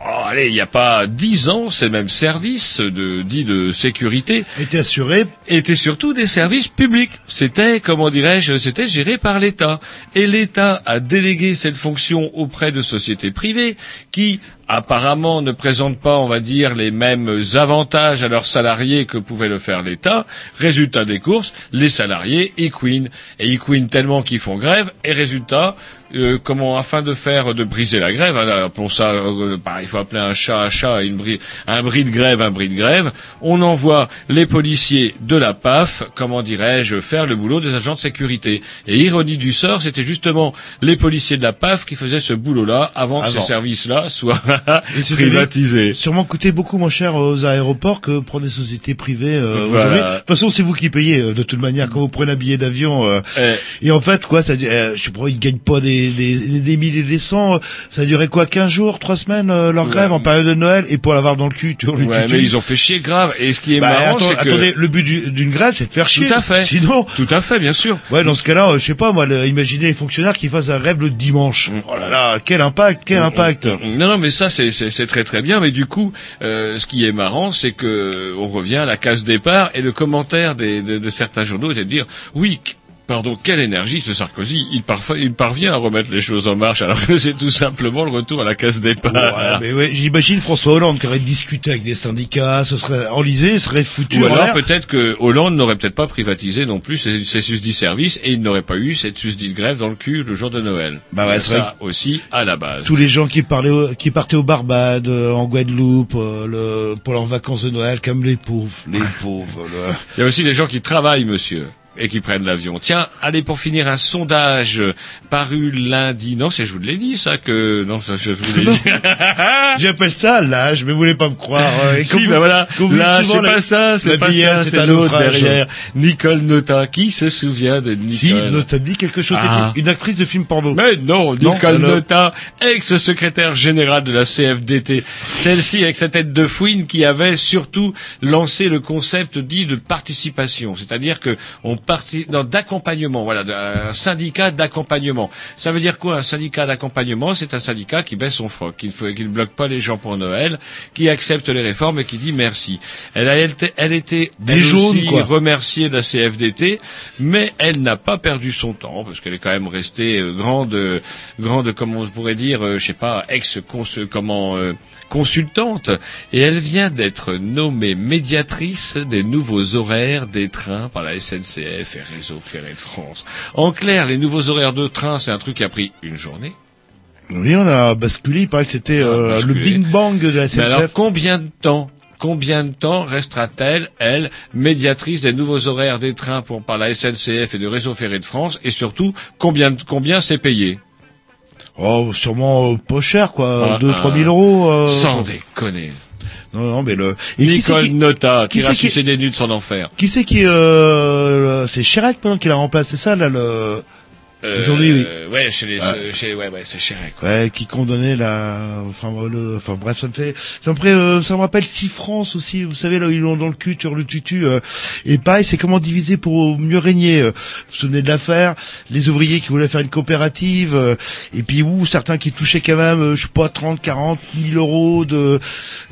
oh, allez, il n'y a pas dix ans, ces mêmes services de, dits de sécurité était assuré étaient surtout des services publics. C'était, comment dirais-je, c'était géré par l'État. Et l'État a délégué cette fonction auprès de sociétés privées qui, apparemment, ne présentent pas, on va dire, les mêmes avantages à leurs salariés que pouvait le faire l'État. Résultat des courses, les salariés équinent. Et équinent tellement qu'ils font grève. Et résultat, euh, comment, afin de faire, de briser la grève, hein, appelons ça, euh, bah, il faut appeler un chat un chat, une bri- un bris de grève, un bris de grève, on envoie les policiers de la PAF, comment dirais-je, faire le boulot des agents de sécurité. Et ironie du sort, c'était justement les policiers de la PAF qui faisaient ce boulot-là avant que ces services-là soient privatisés. sûrement coûter beaucoup moins cher aux aéroports que pour des sociétés privées euh, Voilà. aujourd'hui. De toute façon, c'est vous qui payez euh, de toute manière quand vous prenez un billet d'avion. euh, Eh. et en fait, quoi, ça, je sais pas, ils gagnent pas des, des, des milliers des cents. euh, Ça a duré quoi, 15 jours, 3 semaines euh, leur Ouais. grève en période de Noël et pour l'avoir dans le cul, tu vois, Ouais, mais ils ont fait chier grave. Et ce qui est Bah, marrant, c'est que... attendez, le but du- d'une grève, c'est de faire chier. Tout à fait. Sinon, Tout à fait, bien sûr. ouais, dans ce cas-là, euh, je sais pas, moi, le- imaginez les fonctionnaires qui fassent un grève le dimanche. Mm. Oh là là, quel impact, quel impact. Non, non, mais ça c'est c'est c'est très très bien. Mais du coup, euh, ce qui est marrant, c'est que on revient à la case départ et le commentaire des, de, de certains journaux était de dire oui. Pardon, quelle énergie ce Sarkozy il, parfa- il parvient à remettre les choses en marche alors que c'est tout simplement le retour à la case départ. Ouais, mais ouais, j'imagine François Hollande qui aurait discuté avec des syndicats, ce serait enlisé, serait foutu Ou alors peut-être que Hollande n'aurait peut-être pas privatisé non plus ces, ces susdits services et il n'aurait pas eu cette susdite grève dans le cul le jour de Noël. Bah ouais, c'est ça aussi à la base. Tous les gens qui parlaient, au- qui partaient aux Barbades, euh, en Guadeloupe, euh, le, pour leurs vacances de Noël, comme les pauvres, les pauvres. le- Il y a aussi les gens qui travaillent, monsieur, et qui prennent l'avion. Tiens, allez pour finir un sondage paru lundi. Non, c'est je vous l'ai dit ça que non, ça je vous l'ai dit. J'appelle ça l'âge, mais vous voulez pas me croire. euh, et si, ben voilà. Là, c'est pas ça, c'est pas ça, c'est l'autre derrière. Nicole Nota. Qui se souvient de Nicole Si, Nota dit quelque chose, Ah. une actrice de film porno. Mais non, Non, Nicole alors- Nota, ex-secrétaire générale de la CFDT. Celle-ci, avec sa tête de fouine, qui avait surtout lancé le concept dit de participation. C'est-à-dire que on non, d'accompagnement, voilà, un syndicat d'accompagnement. Ça veut dire quoi un syndicat d'accompagnement? C'est un syndicat qui baisse son froc, qui ne, fait- qui ne bloque pas les gens pour Noël, qui accepte les réformes et qui dit merci. Elle a elle, était- elle était Des elle jaunes, aussi quoi. remerciée de la CFDT, mais elle n'a pas perdu son temps parce qu'elle est quand même restée euh, grande, euh, grande, comment on pourrait dire, euh, je sais pas, ex comment euh, consultante, et elle vient d'être nommée médiatrice des nouveaux horaires des trains par la SNCF et Réseau Ferré de France. En clair, les nouveaux horaires de train, c'est un truc qui a pris une journée. Oui, on a basculé. Il paraît que c'était euh, le. Big Bang de la Mais alors, SNCF. combien de temps Combien de temps restera-t-elle, elle, médiatrice des nouveaux horaires des trains pour, par la SNCF et de Réseau Ferré de France Et surtout, combien, combien c'est payé? Oh, sûrement euh, pas cher, quoi. Ah, 2 ah. 3 000 euros. euh, Sans déconner. Non, non, mais le. Et qui Nicole qui, Nota, qui qui va c'est qui- nudes son enfer. qui c'est qui euh, c'est Chirac pendant qu'il a remplacé ça là le Aujourd'hui, oui. Euh, Ouais, chez les, Ouais. euh, chez, ouais, ouais, c'est Chirac. quoi. ouais qui condamnait la enfin le enfin bref ça me fait ça me fait, euh, ça me rappelle Six France aussi vous savez là ils l'ont dans le cul sur le tutu euh, et pareil c'est comment diviser pour mieux régner euh, vous vous souvenez de l'affaire les ouvriers qui voulaient faire une coopérative euh, et puis où certains qui touchaient quand même euh, je sais pas 30 40 000 euros de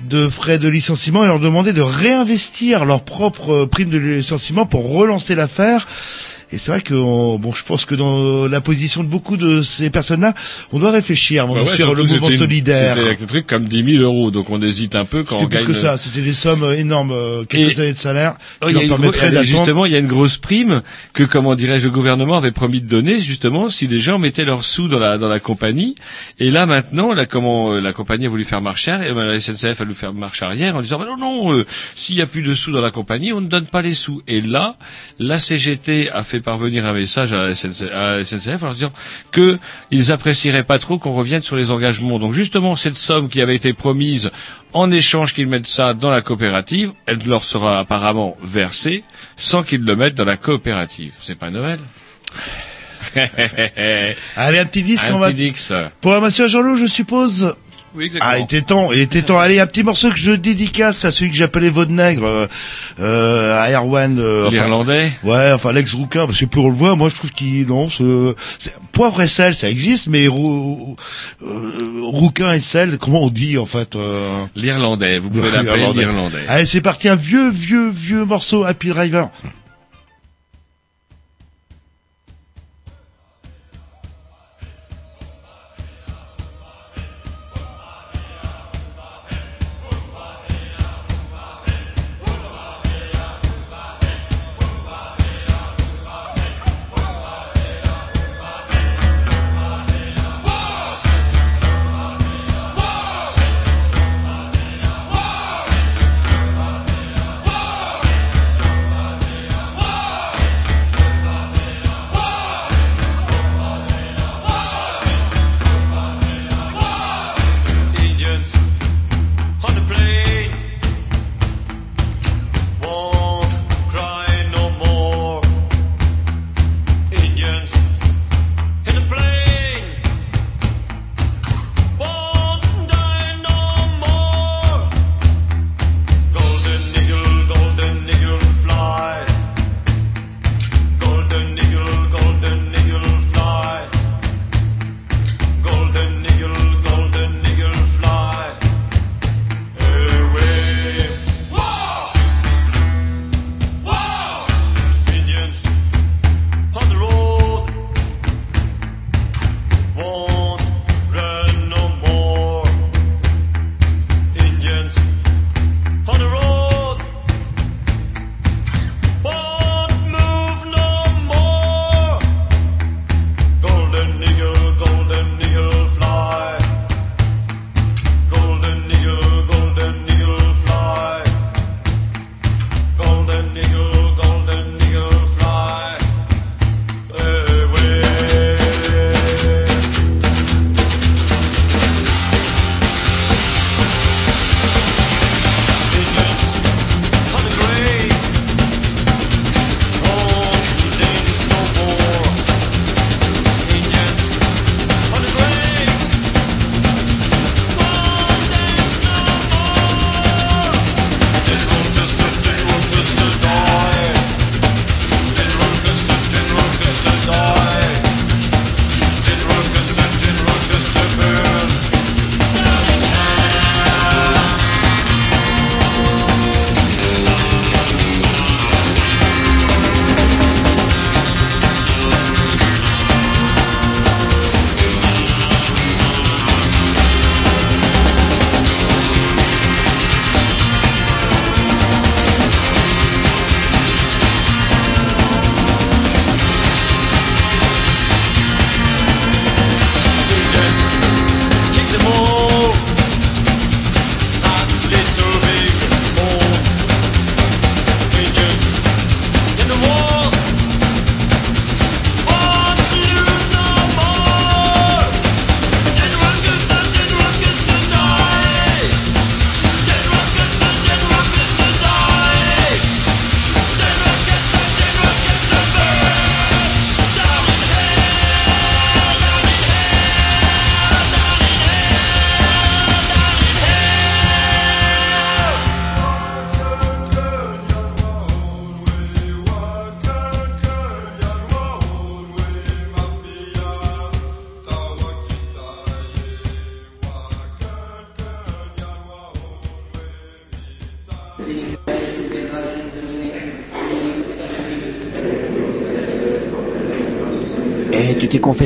de frais de licenciement et leur demandaient de réinvestir leur propre euh, prime de licenciement pour relancer l'affaire et c'est vrai que on- bon, je pense que dans la position de beaucoup de ces personnes-là, on doit réfléchir avant Bah de ouais, faire le mouvement solidaire. C'était avec des trucs comme 10 000 euros, donc on hésite un peu quand on C'était plus gagne. que ça, c'était des sommes euh, énormes, euh, quelques Et- années de salaire, Oh, qui permettraient justement, il y a une grosse prime que, comment dirais-je, le gouvernement avait promis de donner, justement, si les gens mettaient leurs sous dans la dans la compagnie. Et là, maintenant, là, comment euh, la compagnie a voulu faire marche arrière, et ben, la SNCF a voulu faire marche arrière en disant, bah, non, non, euh, s'il y a plus de sous dans la compagnie, on ne donne pas les sous. Et là, la CGT a fait parvenir un message à la SNCF, à la SNCF en leur disant que ils apprécieraient pas trop qu'on revienne sur les engagements. Donc, justement, cette somme qui avait été promise en échange qu'ils mettent ça dans la coopérative, elle leur sera apparemment versée sans qu'ils le mettent dans la coopérative. C'est pas Noël? Allez, un petit disque, Un on va... petit dix. Pour monsieur Jean-Loup, je suppose. Oui, exactement. Ah, il était temps, il était temps. Allez, un petit morceau que je dédicace à celui que j'appelais votre nègre, euh, euh, à Erwan. euh, enfin- L'Irlandais Ouais, enfin l'ex Rouquin, parce que pour le voir, moi je trouve qu'il non, ce- poivre et sel, ça existe, mais rou- euh, Rouquin et sel, comment on dit en fait euh, L'Irlandais, vous pouvez l'appeler l'Irlandais. l'Irlandais. Allez, c'est parti, un vieux, vieux, vieux morceau Happy Driver.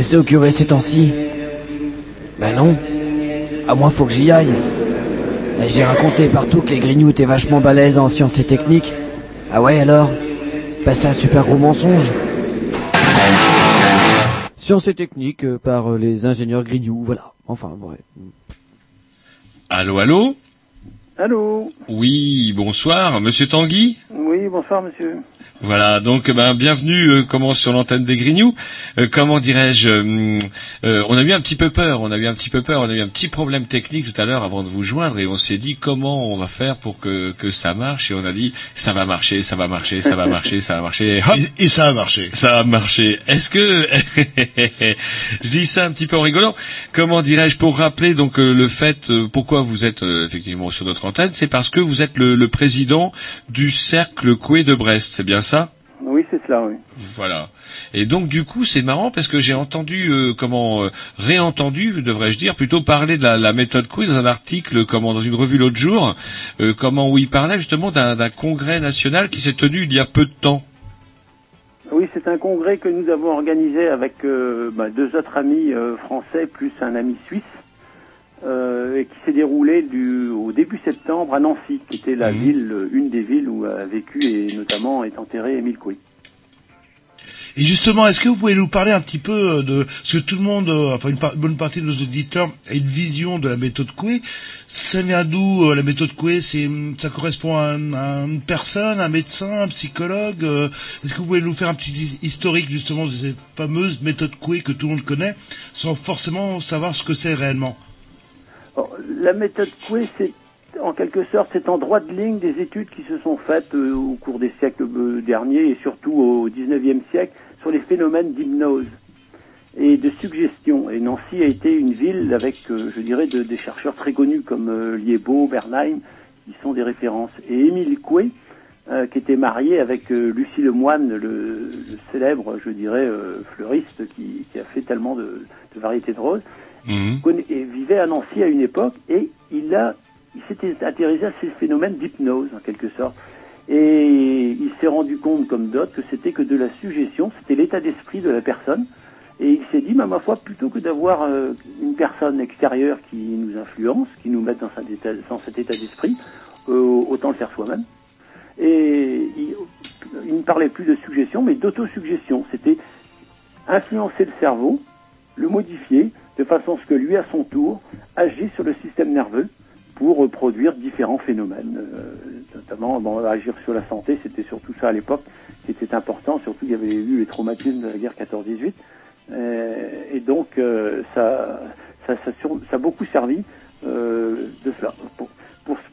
Confessé au curé ces temps-ci Ben non. À moi, faut que j'y aille. Et J'ai raconté partout que les grignoux étaient vachement balèzes en sciences et techniques. Ah ouais, alors? Ben c'est un super gros mensonge. Sciences et techniques euh, par euh, les ingénieurs grignoux, voilà. Enfin, ouais. Allô, allô? Allô? Oui, bonsoir, monsieur Tanguy? Oui, bonsoir monsieur. Voilà, donc ben bienvenue euh, comment sur l'antenne des Grignoux. Euh, comment dirais-je euh, On a eu un petit peu peur, on a eu un petit peu peur, on a eu un petit problème technique tout à l'heure avant de vous joindre et on s'est dit comment on va faire pour que que ça marche et on a dit ça va marcher, ça va marcher, ça va marcher, ça va marcher. Et, hop, Et, et ça a marché. ça a marché. Est-ce que je dis ça un petit peu en rigolant Comment dirais-je pour rappeler donc euh, le fait euh, pourquoi vous êtes euh, effectivement sur notre antenne, c'est parce que vous êtes le, le président du cercle Coué de Brest, c'est bien ça? Oui, c'est cela, oui. Voilà. Et donc du coup, c'est marrant parce que j'ai entendu euh, comment euh, réentendu, devrais-je dire, plutôt parler de la, la méthode Coué dans un article comment dans une revue l'autre jour, euh, comment où il parlait justement d'un congrès national qui s'est tenu il y a peu de temps. Oui, c'est un congrès que nous avons organisé avec bah, deux autres amis français plus un ami suisse euh, et qui s'est déroulé du, au début septembre à Nancy, qui était la ville, euh, une des villes où a vécu et notamment est enterré Émile Coué. Et justement, est-ce que vous pouvez nous parler un petit peu euh, de ce que tout le monde, enfin une, par- bonne partie de nos auditeurs, a une vision de la méthode Coué. Ça vient d'où la méthode Coué? C'est ça correspond à, à une personne, un médecin, un psychologue Est-ce que vous pouvez nous faire un petit historique justement de ces fameuses méthodes Coué que tout le monde connaît, sans forcément savoir ce que c'est réellement? La méthode Coué, c'est en quelque sorte c'est en droite ligne des études qui se sont faites euh, au cours des siècles euh, derniers et surtout au 19e siècle sur les phénomènes d'hypnose et de suggestion. Et Nancy a été une ville avec, euh, je dirais, de- des chercheurs très connus comme Liébaud, Bernheim, qui sont des références. Et Émile Coué, qui était marié avec Lucie Lemoine, le, le célèbre, je dirais, fleuriste qui, a fait tellement de, de variétés de roses, et vivait à Nancy à une époque et il a s'était intéressé à ces phénomènes d'hypnose en quelque sorte. Et il s'est rendu compte comme d'autres que c'était que de la suggestion c'était l'état d'esprit de la personne. Et il s'est dit bah, ma foi plutôt que d'avoir euh, une personne extérieure qui nous influence qui nous met dans, cet état, dans cet état d'esprit euh, autant le faire soi-même. Et il, il ne parlait plus de suggestion mais d'autosuggestion. C'était influencer le cerveau le modifier de façon à ce que lui, à son tour, agisse sur le système nerveux pour produire différents phénomènes, euh, notamment bon, agir sur la santé, c'était surtout ça à l'époque qui était important, surtout il y avait eu les traumatismes de la guerre 14-18, euh, et donc euh, ça, ça, ça, a beaucoup servi de cela,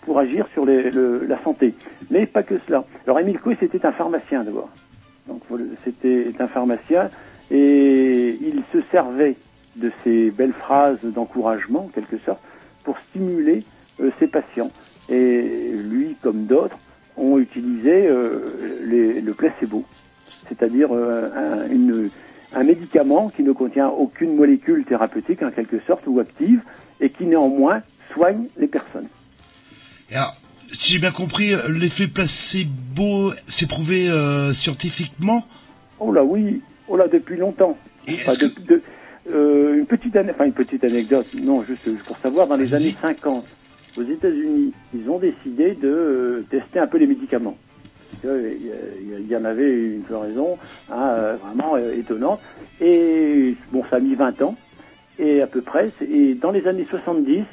pour, agir sur la santé. Mais pas que cela. Alors Émile Coué, c'était un pharmacien d'abord. Donc c'était un pharmacien et il se servait de ces belles phrases d'encouragement, en quelque sorte, pour stimuler euh, ses patients. Et lui, comme d'autres, ont utilisé euh, les- le placebo, c'est-à-dire euh, un, une- un médicament qui ne contient aucune molécule thérapeutique, en quelque sorte, ou active, et qui néanmoins soigne les personnes. Et alors, si j'ai bien compris, l'effet placebo s'est prouvé euh, scientifiquement? Oh là oui, oh là depuis longtemps. Enfin, de- de- euh, une petite ane- enfin une petite anecdote, non, juste pour savoir, dans les années 50, aux États-Unis, ils ont décidé de euh, tester un peu les médicaments. Que, euh, Il y, il en avait une floraison hein, vraiment étonnante. Et bon, ça a mis 20 ans, et à peu près. Et dans les années 70,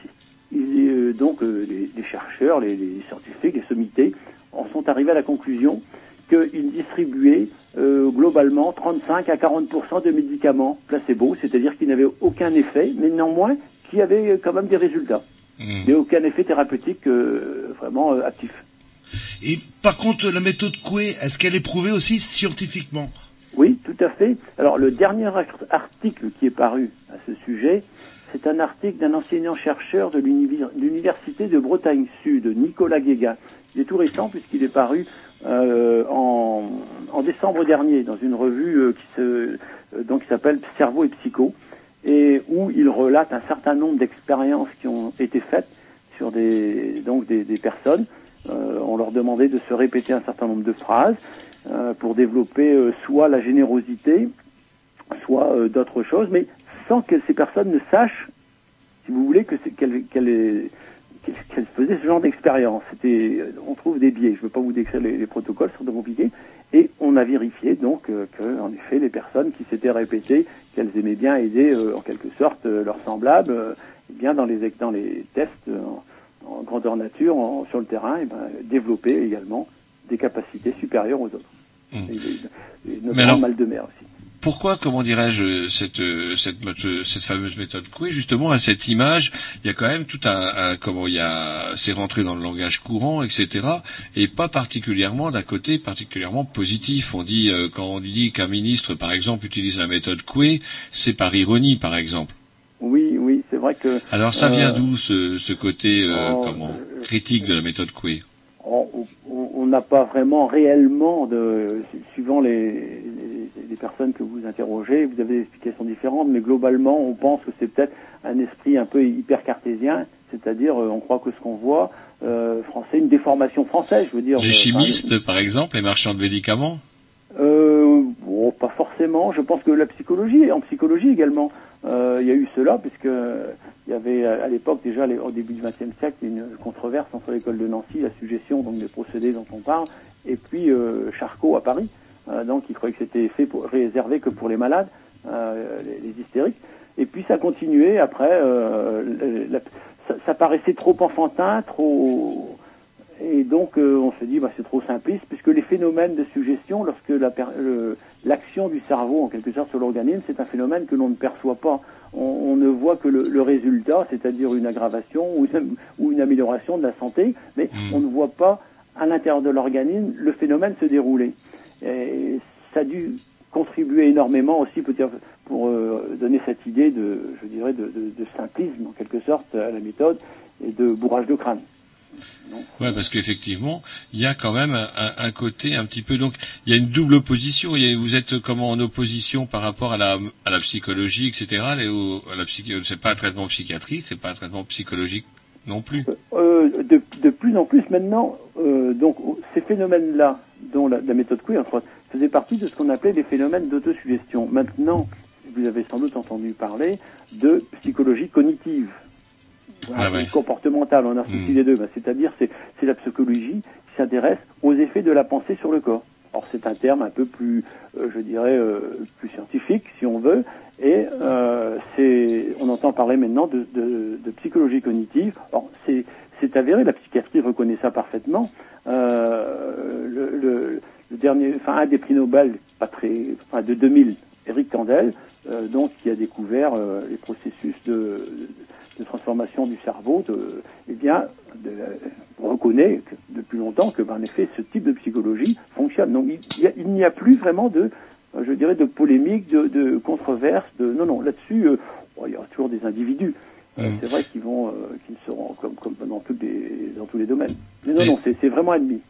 ils, euh, donc les, les chercheurs, les, les scientifiques, les sommités, en sont arrivés à la conclusion qu'ils distribuaient euh, globalement 35 à 40 de médicaments placebo, c'est-à-dire qu'ils n'avaient aucun effet, mais néanmoins qui avaient euh, quand même des résultats, mais aucun effet thérapeutique euh, vraiment euh, actif. Et par contre, la méthode Coué, est-ce qu'elle est prouvée aussi scientifiquement? Oui, tout à fait. Alors le dernier art- article qui est paru à ce sujet, c'est un article d'un enseignant-chercheur de l'univers- l'université de Bretagne Sud, Nicolas Guéga. Il est tout récent puisqu'il est paru euh, en, décembre dernier dans une revue euh, qui euh, donc qui s'appelle Cerveau et Psycho et où il relate un certain nombre d'expériences qui ont été faites sur des donc des, personnes. On leur demandait de se répéter un certain nombre de phrases pour développer soit la générosité, soit d'autres choses, mais sans que ces personnes ne sachent, si vous voulez, que qu'elles- qu'elles- qu'elles faisaient ce genre d'expérience. C'était, on trouve des biais. Je ne veux pas vous décrire les, les protocoles, c'est trop compliqué. Et on a vérifié donc euh, que, en effet, les personnes qui s'étaient répétées qu'elles aimaient bien aider, euh, en quelque sorte, euh, leurs semblables, euh, eh bien dans les dans les tests euh, en, en grandeur nature, en- sur le terrain, eh ben, développer également des capacités supérieures aux autres. Et, et- et notamment alors- mal de mer aussi. Pourquoi, comment dirais-je, cette euh, cette fameuse méthode Coué, justement à cette image, il y a quand même tout un, un- comment il y a, c'est rentré dans le langage courant, etc. Et pas particulièrement d'un côté particulièrement positif. On dit euh, quand on dit qu'un ministre, par exemple, utilise la méthode Coué, c'est par ironie, par exemple. Oui, oui, c'est vrai que. Alors ça vient euh, d'où ce, ce côté euh, oh, comment critique de la méthode Coué? on n'a pas vraiment réellement de suivant les, les personnes que vous interrogez, vous avez des explications différentes, mais globalement on pense que c'est peut-être un esprit un peu hyper cartésien, c'est-à-dire euh, on croit que ce qu'on voit euh, français, une déformation française, je veux dire. Les euh, chimistes, par exemple, les marchands de médicaments? Euh, bon, pas forcément. Je pense que la psychologie, en psychologie également, il y a eu cela, puisque il y avait à l'époque déjà, au début du XXe siècle, une controverse entre l'école de Nancy, la suggestion donc des procédés dont on parle, et puis Charcot à Paris, donc il croyait que c'était fait pour, réservé que pour les malades, euh, les, les hystériques. Et puis ça continuait après, euh, la- ça, ça paraissait trop enfantin, trop et donc euh, on se dit bah, c'est trop simpliste puisque les phénomènes de suggestion, lorsque la l'action du cerveau en quelque sorte sur l'organisme, c'est un phénomène que l'on ne perçoit pas. On, on ne voit que le, le résultat, c'est-à-dire une aggravation ou une, ou une amélioration de la santé, mais on ne voit pas à l'intérieur de l'organisme le phénomène se dérouler. Et ça a dû contribuer énormément aussi peut-être pour euh, donner cette idée de, je dirais, de, de- de simplisme en quelque sorte à la méthode et de bourrage de crâne. Ouais, parce qu'effectivement, il y a quand même un, côté un petit peu. Donc, il y a une double opposition. Il y a- vous êtes comment en opposition par rapport à la, à la psychologie, etc. Les, au- à la psychi- c'est pas un traitement psychiatrique, c'est pas un traitement psychologique non plus. Euh, de, plus en plus maintenant, euh, donc ces phénomènes-là, dont la, la méthode queer faisaient partie de ce qu'on appelait les phénomènes d'autosuggestion. Maintenant, vous avez sans doute entendu parler de psychologie cognitive. Ah ouais. comportementale, on associe les deux, Ben, c'est-à-dire c'est c'est la psychologie qui s'intéresse aux effets de la pensée sur le corps. Alors c'est un terme un peu plus, euh, je dirais, euh, plus scientifique si on veut, et euh, c'est, on entend parler maintenant de, de, de psychologie cognitive. Alors c'est c'est avéré, la psychiatrie reconnaît ça parfaitement. Euh, le, dernier, enfin un des prix Nobel, pas très, enfin de 2000, Eric Kandel, euh, donc qui a découvert euh, les processus de, transformation du cerveau, de, eh bien, reconnaît depuis longtemps que, ben, en effet, ce type de psychologie fonctionne. Donc, il a- n'y a, plus vraiment de, je dirais, de polémique, de, controverse, de, non, non, là-dessus, il y aura toujours des individus. Euh, C'est vrai qu'ils vont, euh, qu'ils seront comme, comme dans, toutes les, dans tous les domaines. Mais non, non, c'est vraiment admis.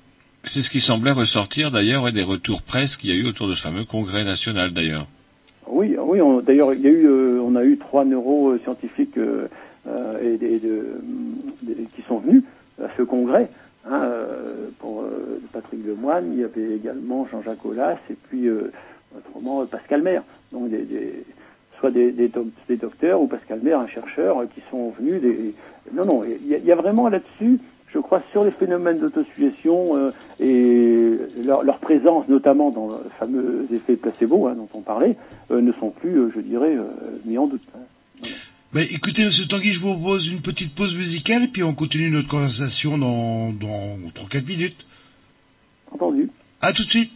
C'est ce qui semblait ressortir d'ailleurs des retours presse qu'il y a eu autour de ce fameux congrès national d'ailleurs. Oui, oui. on- D'ailleurs, il y a eu, euh, on a eu trois neuroscientifiques euh, euh, et, de- qui sont venus à ce congrès. Hein, pour Patrick Lemoine, il y avait également Jean-Jacques Aulas et puis autrement Pascal Maire. Donc des, des- soit des, des, doc- des docteurs ou Pascal Maire, un chercheur, euh, qui sont venus. Des... Non, non, il y, a- il y a vraiment là-dessus, je crois, sur les phénomènes d'autosuggestion euh, et leur, leur présence, notamment dans le fameux effet placebo hein, dont on parlait, euh, ne sont plus, euh, je dirais, mis en doute. hein. Bah, écoutez, Monsieur Tanguy, je vous propose une petite pause musicale et puis on continue notre conversation dans, dans 3-4 minutes. Entendu. À tout de suite.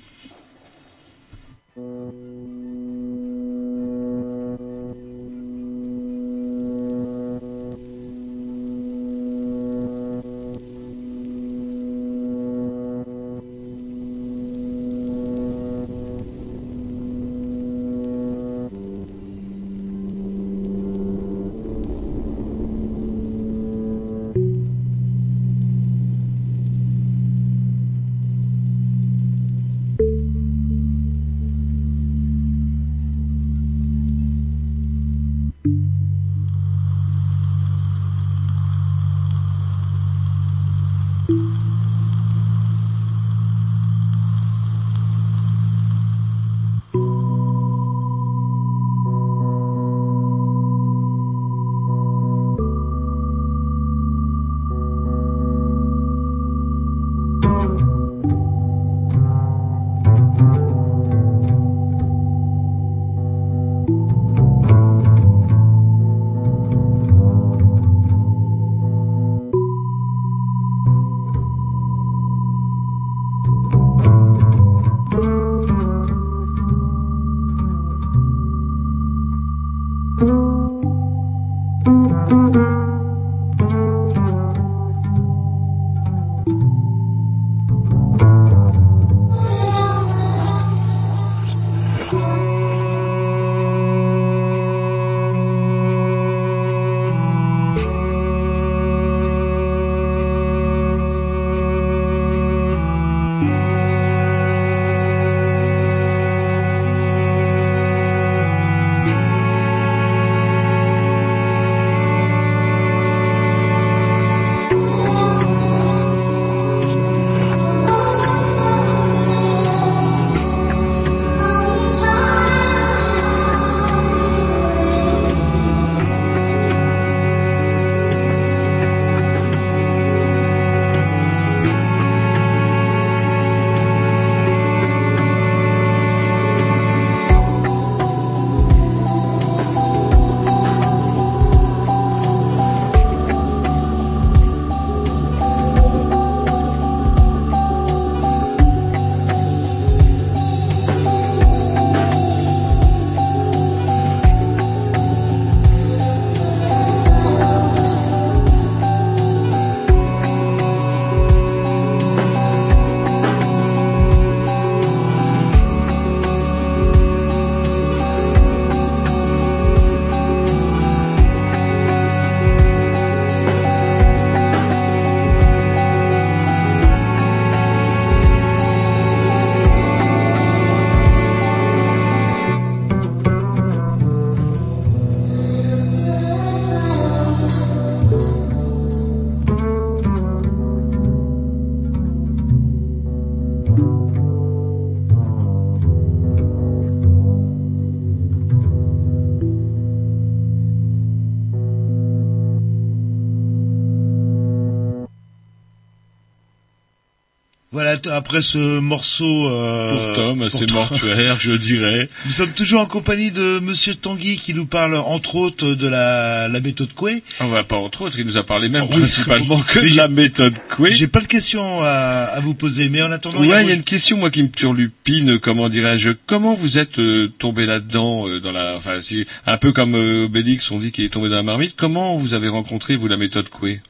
Après ce morceau... Euh, Pour Tom, assez mortuaire, je dirais. Nous sommes toujours en compagnie de Monsieur Tanguy qui nous parle entre autres de la, la méthode Coué. On va pas entre autres, il nous a parlé même Ah oui, principalement que de la méthode Coué. J'ai pas de questions à, à vous poser, mais en attendant... Ouais, il y a une question moi qui me turlupine, comment dirais-je Comment vous êtes euh, tombé là-dedans euh, dans la, enfin, si, un peu comme euh, Obélix, on dit qu'il est tombé dans la marmite. Comment vous avez rencontré vous la méthode Coué?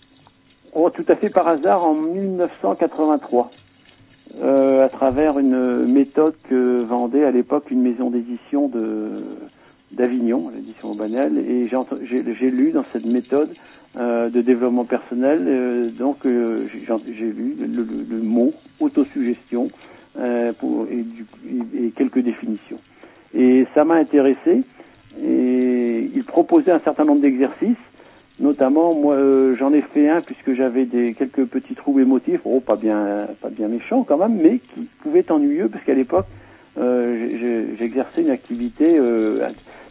Oh, tout à fait par hasard en 1983, euh, à travers une méthode que vendait à l'époque une maison d'édition de d'Avignon, l'édition Aubanel, et j'ai lu dans cette méthode euh, de développement personnel, euh, donc euh, j'ai lu le, le- mot autosuggestion euh, pour, et, du- et quelques définitions. Et ça m'a intéressé, et il proposait un certain nombre d'exercices Notamment, moi, euh, j'en ai fait un puisque j'avais des quelques petits troubles émotifs, oh, pas bien, pas bien méchants quand même, mais qui pouvaient être ennuyeux parce qu'à l'époque, euh, j'exerçais une activité euh,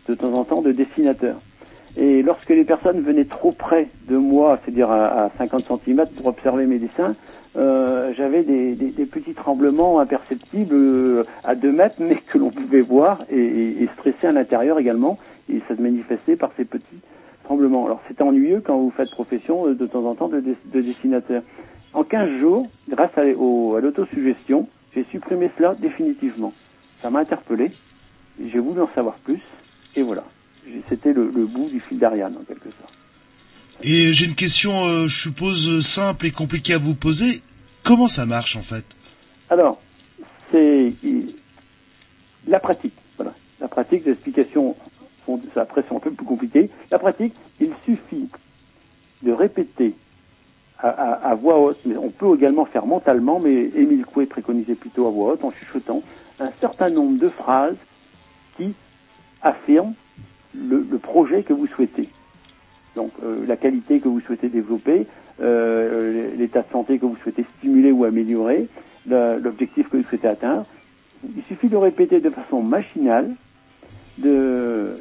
de temps en temps de dessinateur. Et lorsque les personnes venaient trop près de moi, c'est-à-dire à, à 50 cm pour observer mes dessins, j'avais des, petits tremblements imperceptibles à 2 mètres, mais que l'on pouvait voir et, et, et stresser à l'intérieur également. Et ça se manifestait par ces petits Alors c'est ennuyeux quand vous faites profession euh, de temps en temps de, dess- de dessinateur. En 15 jours, grâce à, au- à l'autosuggestion, j'ai supprimé cela définitivement. Ça m'a interpellé, j'ai voulu en savoir plus, et voilà. C'était le, le bout du fil d'Ariane, en quelque sorte. Et j'ai une question, euh, je suppose, euh, simple et compliquée à vous poser. Comment ça marche en fait? Alors, c'est la pratique. Voilà. La pratique, l'explication, après c'est un peu plus compliqué. La pratique, il suffit de répéter à, voix haute, mais on peut également faire mentalement, mais Émile Coué préconisait plutôt à voix haute, en chuchotant, un certain nombre de phrases qui affirment le, projet que vous souhaitez. Donc euh, la qualité que vous souhaitez développer, euh, l'état de santé que vous souhaitez stimuler ou améliorer, l'objectif que vous souhaitez atteindre. Il suffit de répéter de façon machinale, de,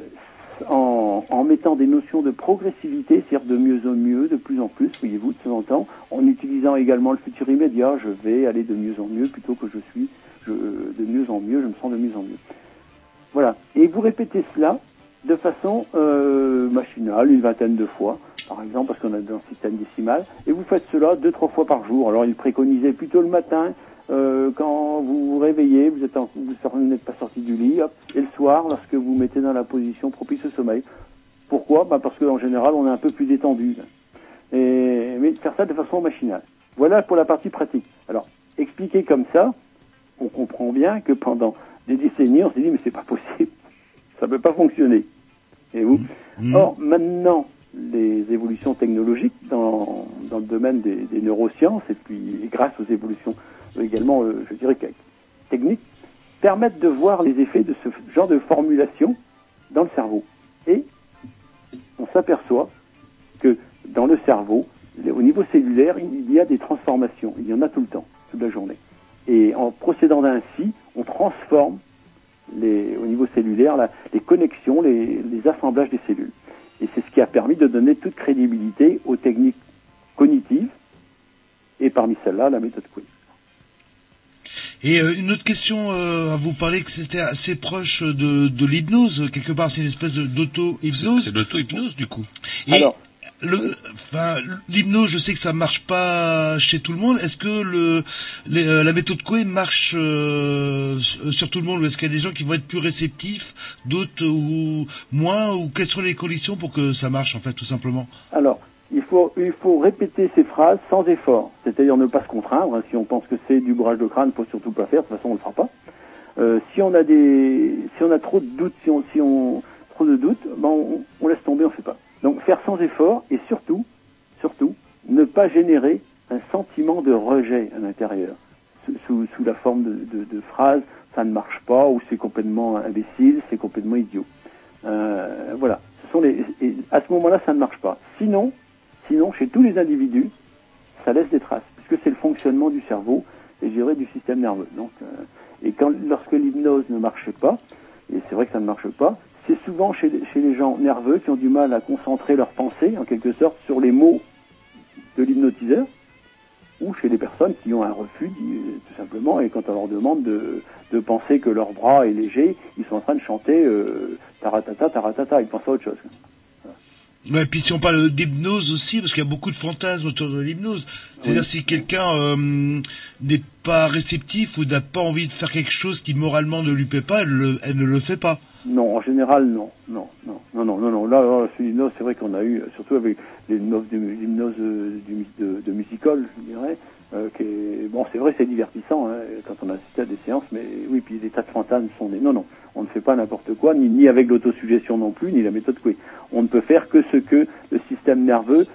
en, mettant des notions de progressivité, c'est-à-dire de mieux en mieux, de plus en plus, voyez-vous, de temps en temps, en utilisant également le futur immédiat, je vais aller de mieux en mieux plutôt que je suis de mieux en mieux, je me sens de mieux en mieux. Voilà. Et vous répétez cela de façon euh, machinale, une vingtaine de fois, par exemple, parce qu'on a le système décimal, et vous faites cela deux, trois fois par jour. Alors il préconisait plutôt le matin, euh, quand vous vous réveillez, vous êtes en- vous n'êtes pas sorti du lit, hop, et le soir, lorsque vous vous mettez dans la position propice au sommeil. Pourquoi? Bah Parce qu'en général, on est un peu plus détendu. Et, mais faire ça de façon machinale. Voilà pour la partie pratique. Alors, expliquer comme ça, on comprend bien que pendant des décennies, on s'est dit, mais c'est pas possible. Ça peut pas fonctionner. Et vous? Or, maintenant, les évolutions technologiques dans, dans le domaine des, des neurosciences, et puis grâce aux évolutions également, euh, je dirais, techniques, permettent de voir les effets de ce genre de formulation dans le cerveau. Et on s'aperçoit que dans le cerveau, au niveau cellulaire, il y a des transformations. Il y en a tout le temps, toute la journée. Et en procédant ainsi, on transforme au niveau cellulaire la- les connexions, les, les assemblages des cellules. Et c'est ce qui a permis de donner toute crédibilité aux techniques cognitives, et parmi celles-là, la méthode Quiz. Et euh, une autre question euh, à vous parler que c'était assez proche de, de l'hypnose quelque part c'est une espèce de- d'auto-hypnose. C'est de l'auto-hypnose du coup. Et le, enfin, l'hypnose, je sais que ça marche pas chez tout le monde. Est-ce que le, les, euh, la méthode Coué marche euh, sur sur tout le monde ou est-ce qu'il y a des gens qui vont être plus réceptifs, d'autres ou moins ou quelles sont les conditions pour que ça marche en fait tout simplement? Alors, il faut, il faut répéter ces phrases sans effort, c'est-à-dire ne pas se contraindre. hein. Si on pense que c'est du bourrage de crâne, faut surtout pas faire. De toute façon, on le fera pas. Euh, si on a des, si on a trop de doutes, si on, si on trop de doutes, ben on, on laisse tomber, on fait pas. Donc faire sans effort et surtout, surtout, ne pas générer un sentiment de rejet à l'intérieur sous, sous, la forme de, de, phrases ça ne marche pas ou c'est complètement imbécile, c'est complètement idiot. Euh, voilà. Sont les, à ce moment-là, ça ne marche pas. Sinon, sinon, chez tous les individus, ça laisse des traces, puisque c'est le fonctionnement du cerveau et du système nerveux. Donc, euh, et quand, lorsque l'hypnose ne marche pas, et c'est vrai que ça ne marche pas, c'est souvent chez, les gens nerveux qui ont du mal à concentrer leurs pensées, en quelque sorte, sur les mots de l'hypnotiseur, ou chez les personnes qui ont un refus, dit- tout simplement, et quand on leur demande de, de penser que leur bras est léger, ils sont en train de chanter euh, taratata, taratata, ils pensent à autre chose. Ouais, et puis si on parle d'hypnose aussi, parce qu'il y a beaucoup de fantasmes autour de l'hypnose. C'est-à-dire si quelqu'un euh, n'est pas réceptif ou n'a pas envie de faire quelque chose qui moralement ne lui plaît pas, elle, le- elle ne le fait pas. Non, en général, non, non, non, non, non, non, non. Là, là sur l'hypnose, c'est vrai qu'on a eu, surtout avec l'hypnose de, euh, du, de, de musical, je dirais, euh, qui est, bon, c'est vrai, c'est divertissant hein, quand on assiste à des séances, mais oui, puis des tas de fantasmes sont des. Non, non, on ne fait pas n'importe quoi, ni, ni avec l'autosuggestion non plus, ni la méthode Coué. On ne peut faire que ce que le système nerveux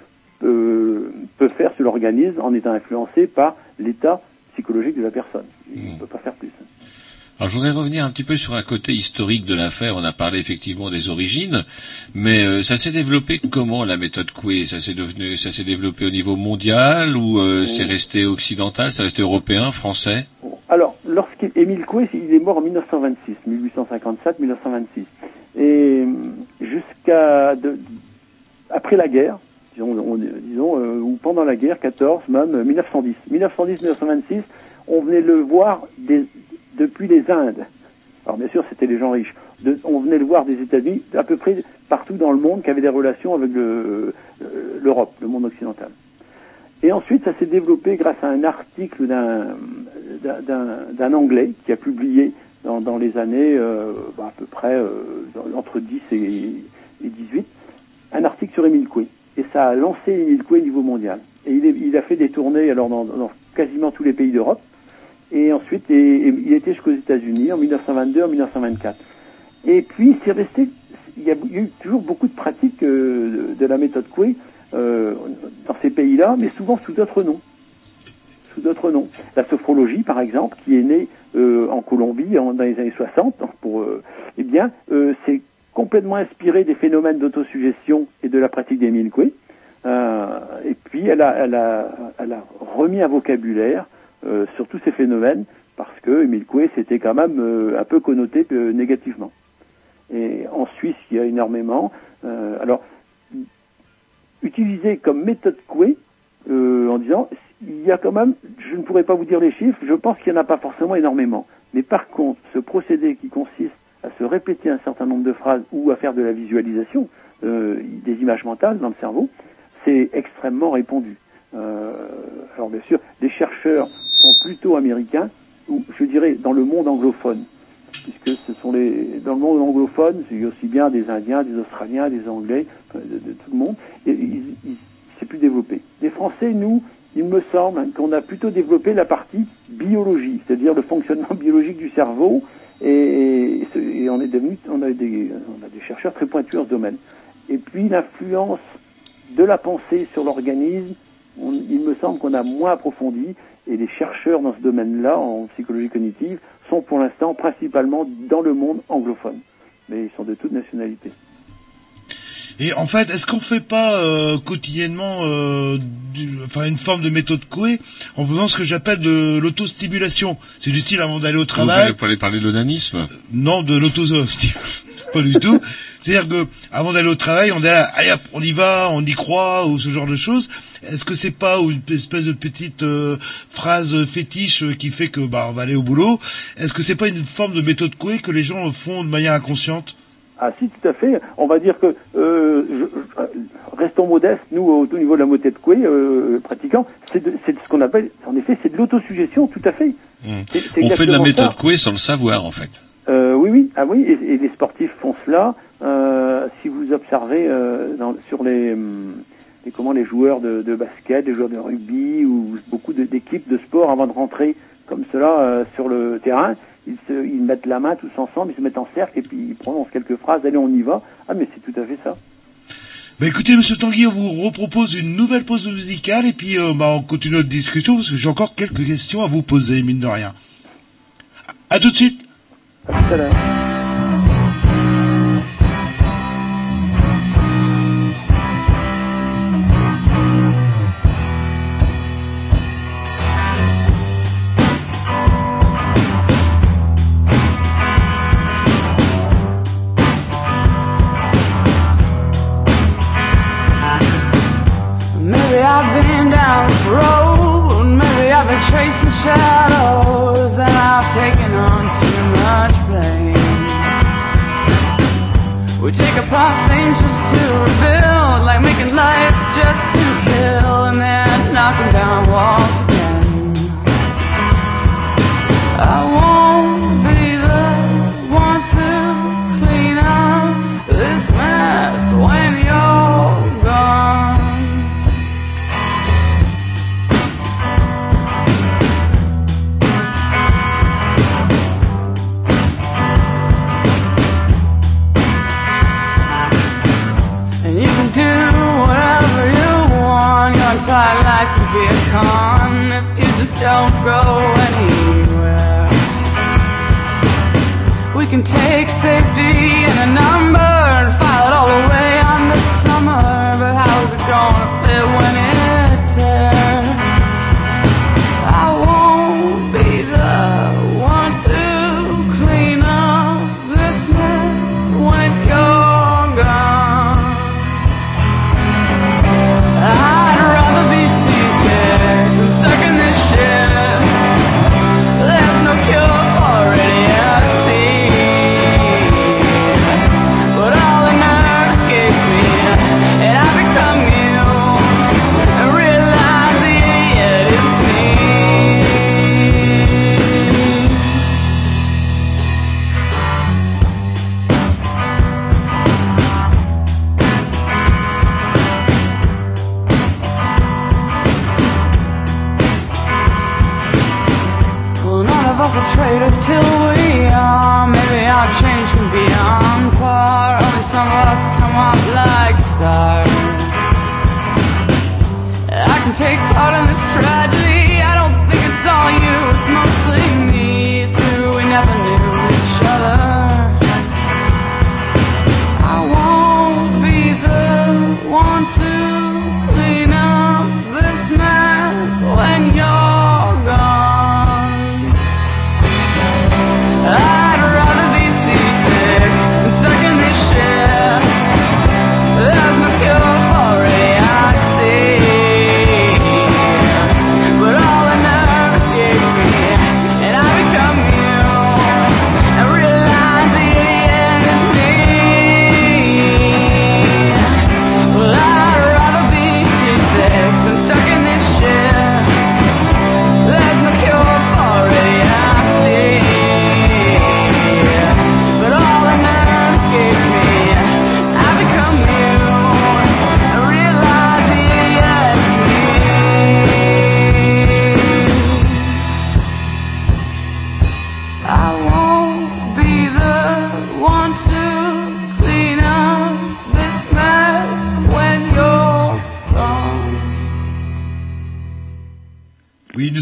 peut, peut faire sur l'organisme en étant influencé par l'état psychologique de la personne. Il ne peut pas faire plus. Alors je voudrais revenir un petit peu sur un côté historique de l'affaire. On a parlé effectivement des origines, mais euh, ça s'est développé comment la méthode Coué? Ça s'est devenu, ça s'est développé au niveau mondial ou euh, c'est resté occidental, c'est resté européen, français? Alors, lorsqu'Émile Coué, il est mort en 1926, 1857-1926. Et euh, jusqu'à après la guerre, disons, on- disons ou pendant la guerre, 14, même euh, 1910. 1910-1926, on venait le voir des- depuis les Indes. Alors bien sûr, c'était les gens riches. On venait le voir des États-Unis, à peu près partout dans le monde qui avaient des relations avec euh, l'Europe, le monde occidental. Et ensuite, ça s'est développé grâce à un article d'un Anglais qui a publié dans, dans les années euh, bah, à peu près euh, entre 10 et, et 18 un article sur Émile Coué. Et ça a lancé Émile Coué au niveau mondial. Et il, a fait des tournées alors dans quasiment tous les pays d'Europe. Et ensuite, il était jusqu'aux États-Unis en 1922, en 1924. Et puis, c'est resté. Il y, a, eu toujours beaucoup de pratiques euh, de, la méthode Coué euh, dans ces pays-là, mais souvent sous d'autres noms. Sous d'autres noms. La sophrologie, par exemple, qui est née euh, en Colombie dans les années 60, donc pour, eh bien, c'est complètement inspiré des phénomènes d'autosuggestion et de la pratique d'Émile Coué. Et puis, elle a remis un vocabulaire euh, sur tous ces phénomènes parce que Émile Coué, c'était quand même euh, un peu connoté euh, négativement. Et en Suisse, il y a énormément. Alors, utilisé comme méthode Coué, en disant, il y a quand même, je ne pourrais pas vous dire les chiffres, je pense qu'il n'y en a pas forcément énormément. Mais par contre, ce procédé qui consiste à se répéter un certain nombre de phrases ou à faire de la visualisation des images mentales dans le cerveau, c'est extrêmement répandu. Alors bien sûr, les chercheurs plutôt américains, ou je dirais dans le monde anglophone. puisque ce sont les dans le monde anglophone, c'est aussi bien des Indiens, des Australiens, des Anglais, de, tout le monde, et ils- ils- c'est plus développé. Les Français, nous, il me semble hein, qu'on a plutôt développé la partie biologie, c'est-à-dire le fonctionnement biologique du cerveau, et, et on est devenu, on a des, on a des chercheurs très pointus dans ce domaine. Et puis l'influence de la pensée sur l'organisme, il me semble qu'on a moins approfondi, et les chercheurs dans ce domaine-là, en psychologie cognitive, sont pour l'instant principalement dans le monde anglophone, mais ils sont de toute nationalité. Et en fait, est-ce qu'on fait pas euh, quotidiennement, euh, du- enfin une forme de méthode Coué en faisant ce que j'appelle de l'autostimulation? C'est du style avant d'aller au Vous travail. pouvez aller parler de l'onanisme? Non, de l'auto pas du tout. C'est-à-dire que avant d'aller au travail, on est là, allez hop, on y va, on y croit ou ce genre de choses. Est-ce que c'est pas une espèce de petite euh, phrase fétiche euh, qui fait que bah on va aller au boulot? Est-ce que c'est pas une forme de méthode couée que les gens font de manière inconsciente? Ah si, tout à fait. On va dire que euh, je- je- restons modestes, nous au, au niveau de la moté de coué, euh, pratiquants, c'est ce qu'on appelle, en effet, c'est de l'autosuggestion, tout à fait. C'est On fait de la méthode. Coué sans le savoir, en fait. Euh, oui, oui, ah oui, et, et les Euh, si vous observez euh, dans- sur les, hum, les comment les joueurs de, de basket, les joueurs de rugby ou beaucoup d'équipes de sport avant de rentrer comme cela euh, sur le terrain, ils, se, ils mettent la main tous ensemble, ils se mettent en cercle et puis ils prononcent quelques phrases. Allez, on y va. Ah, mais c'est tout à fait ça. Bah écoutez, Monsieur Tanguy, on vous repropose une nouvelle pause musicale et puis euh, bah, on continue notre discussion parce que j'ai encore quelques questions à vous poser, mine de rien. À tout de suite. À tout à l'heure.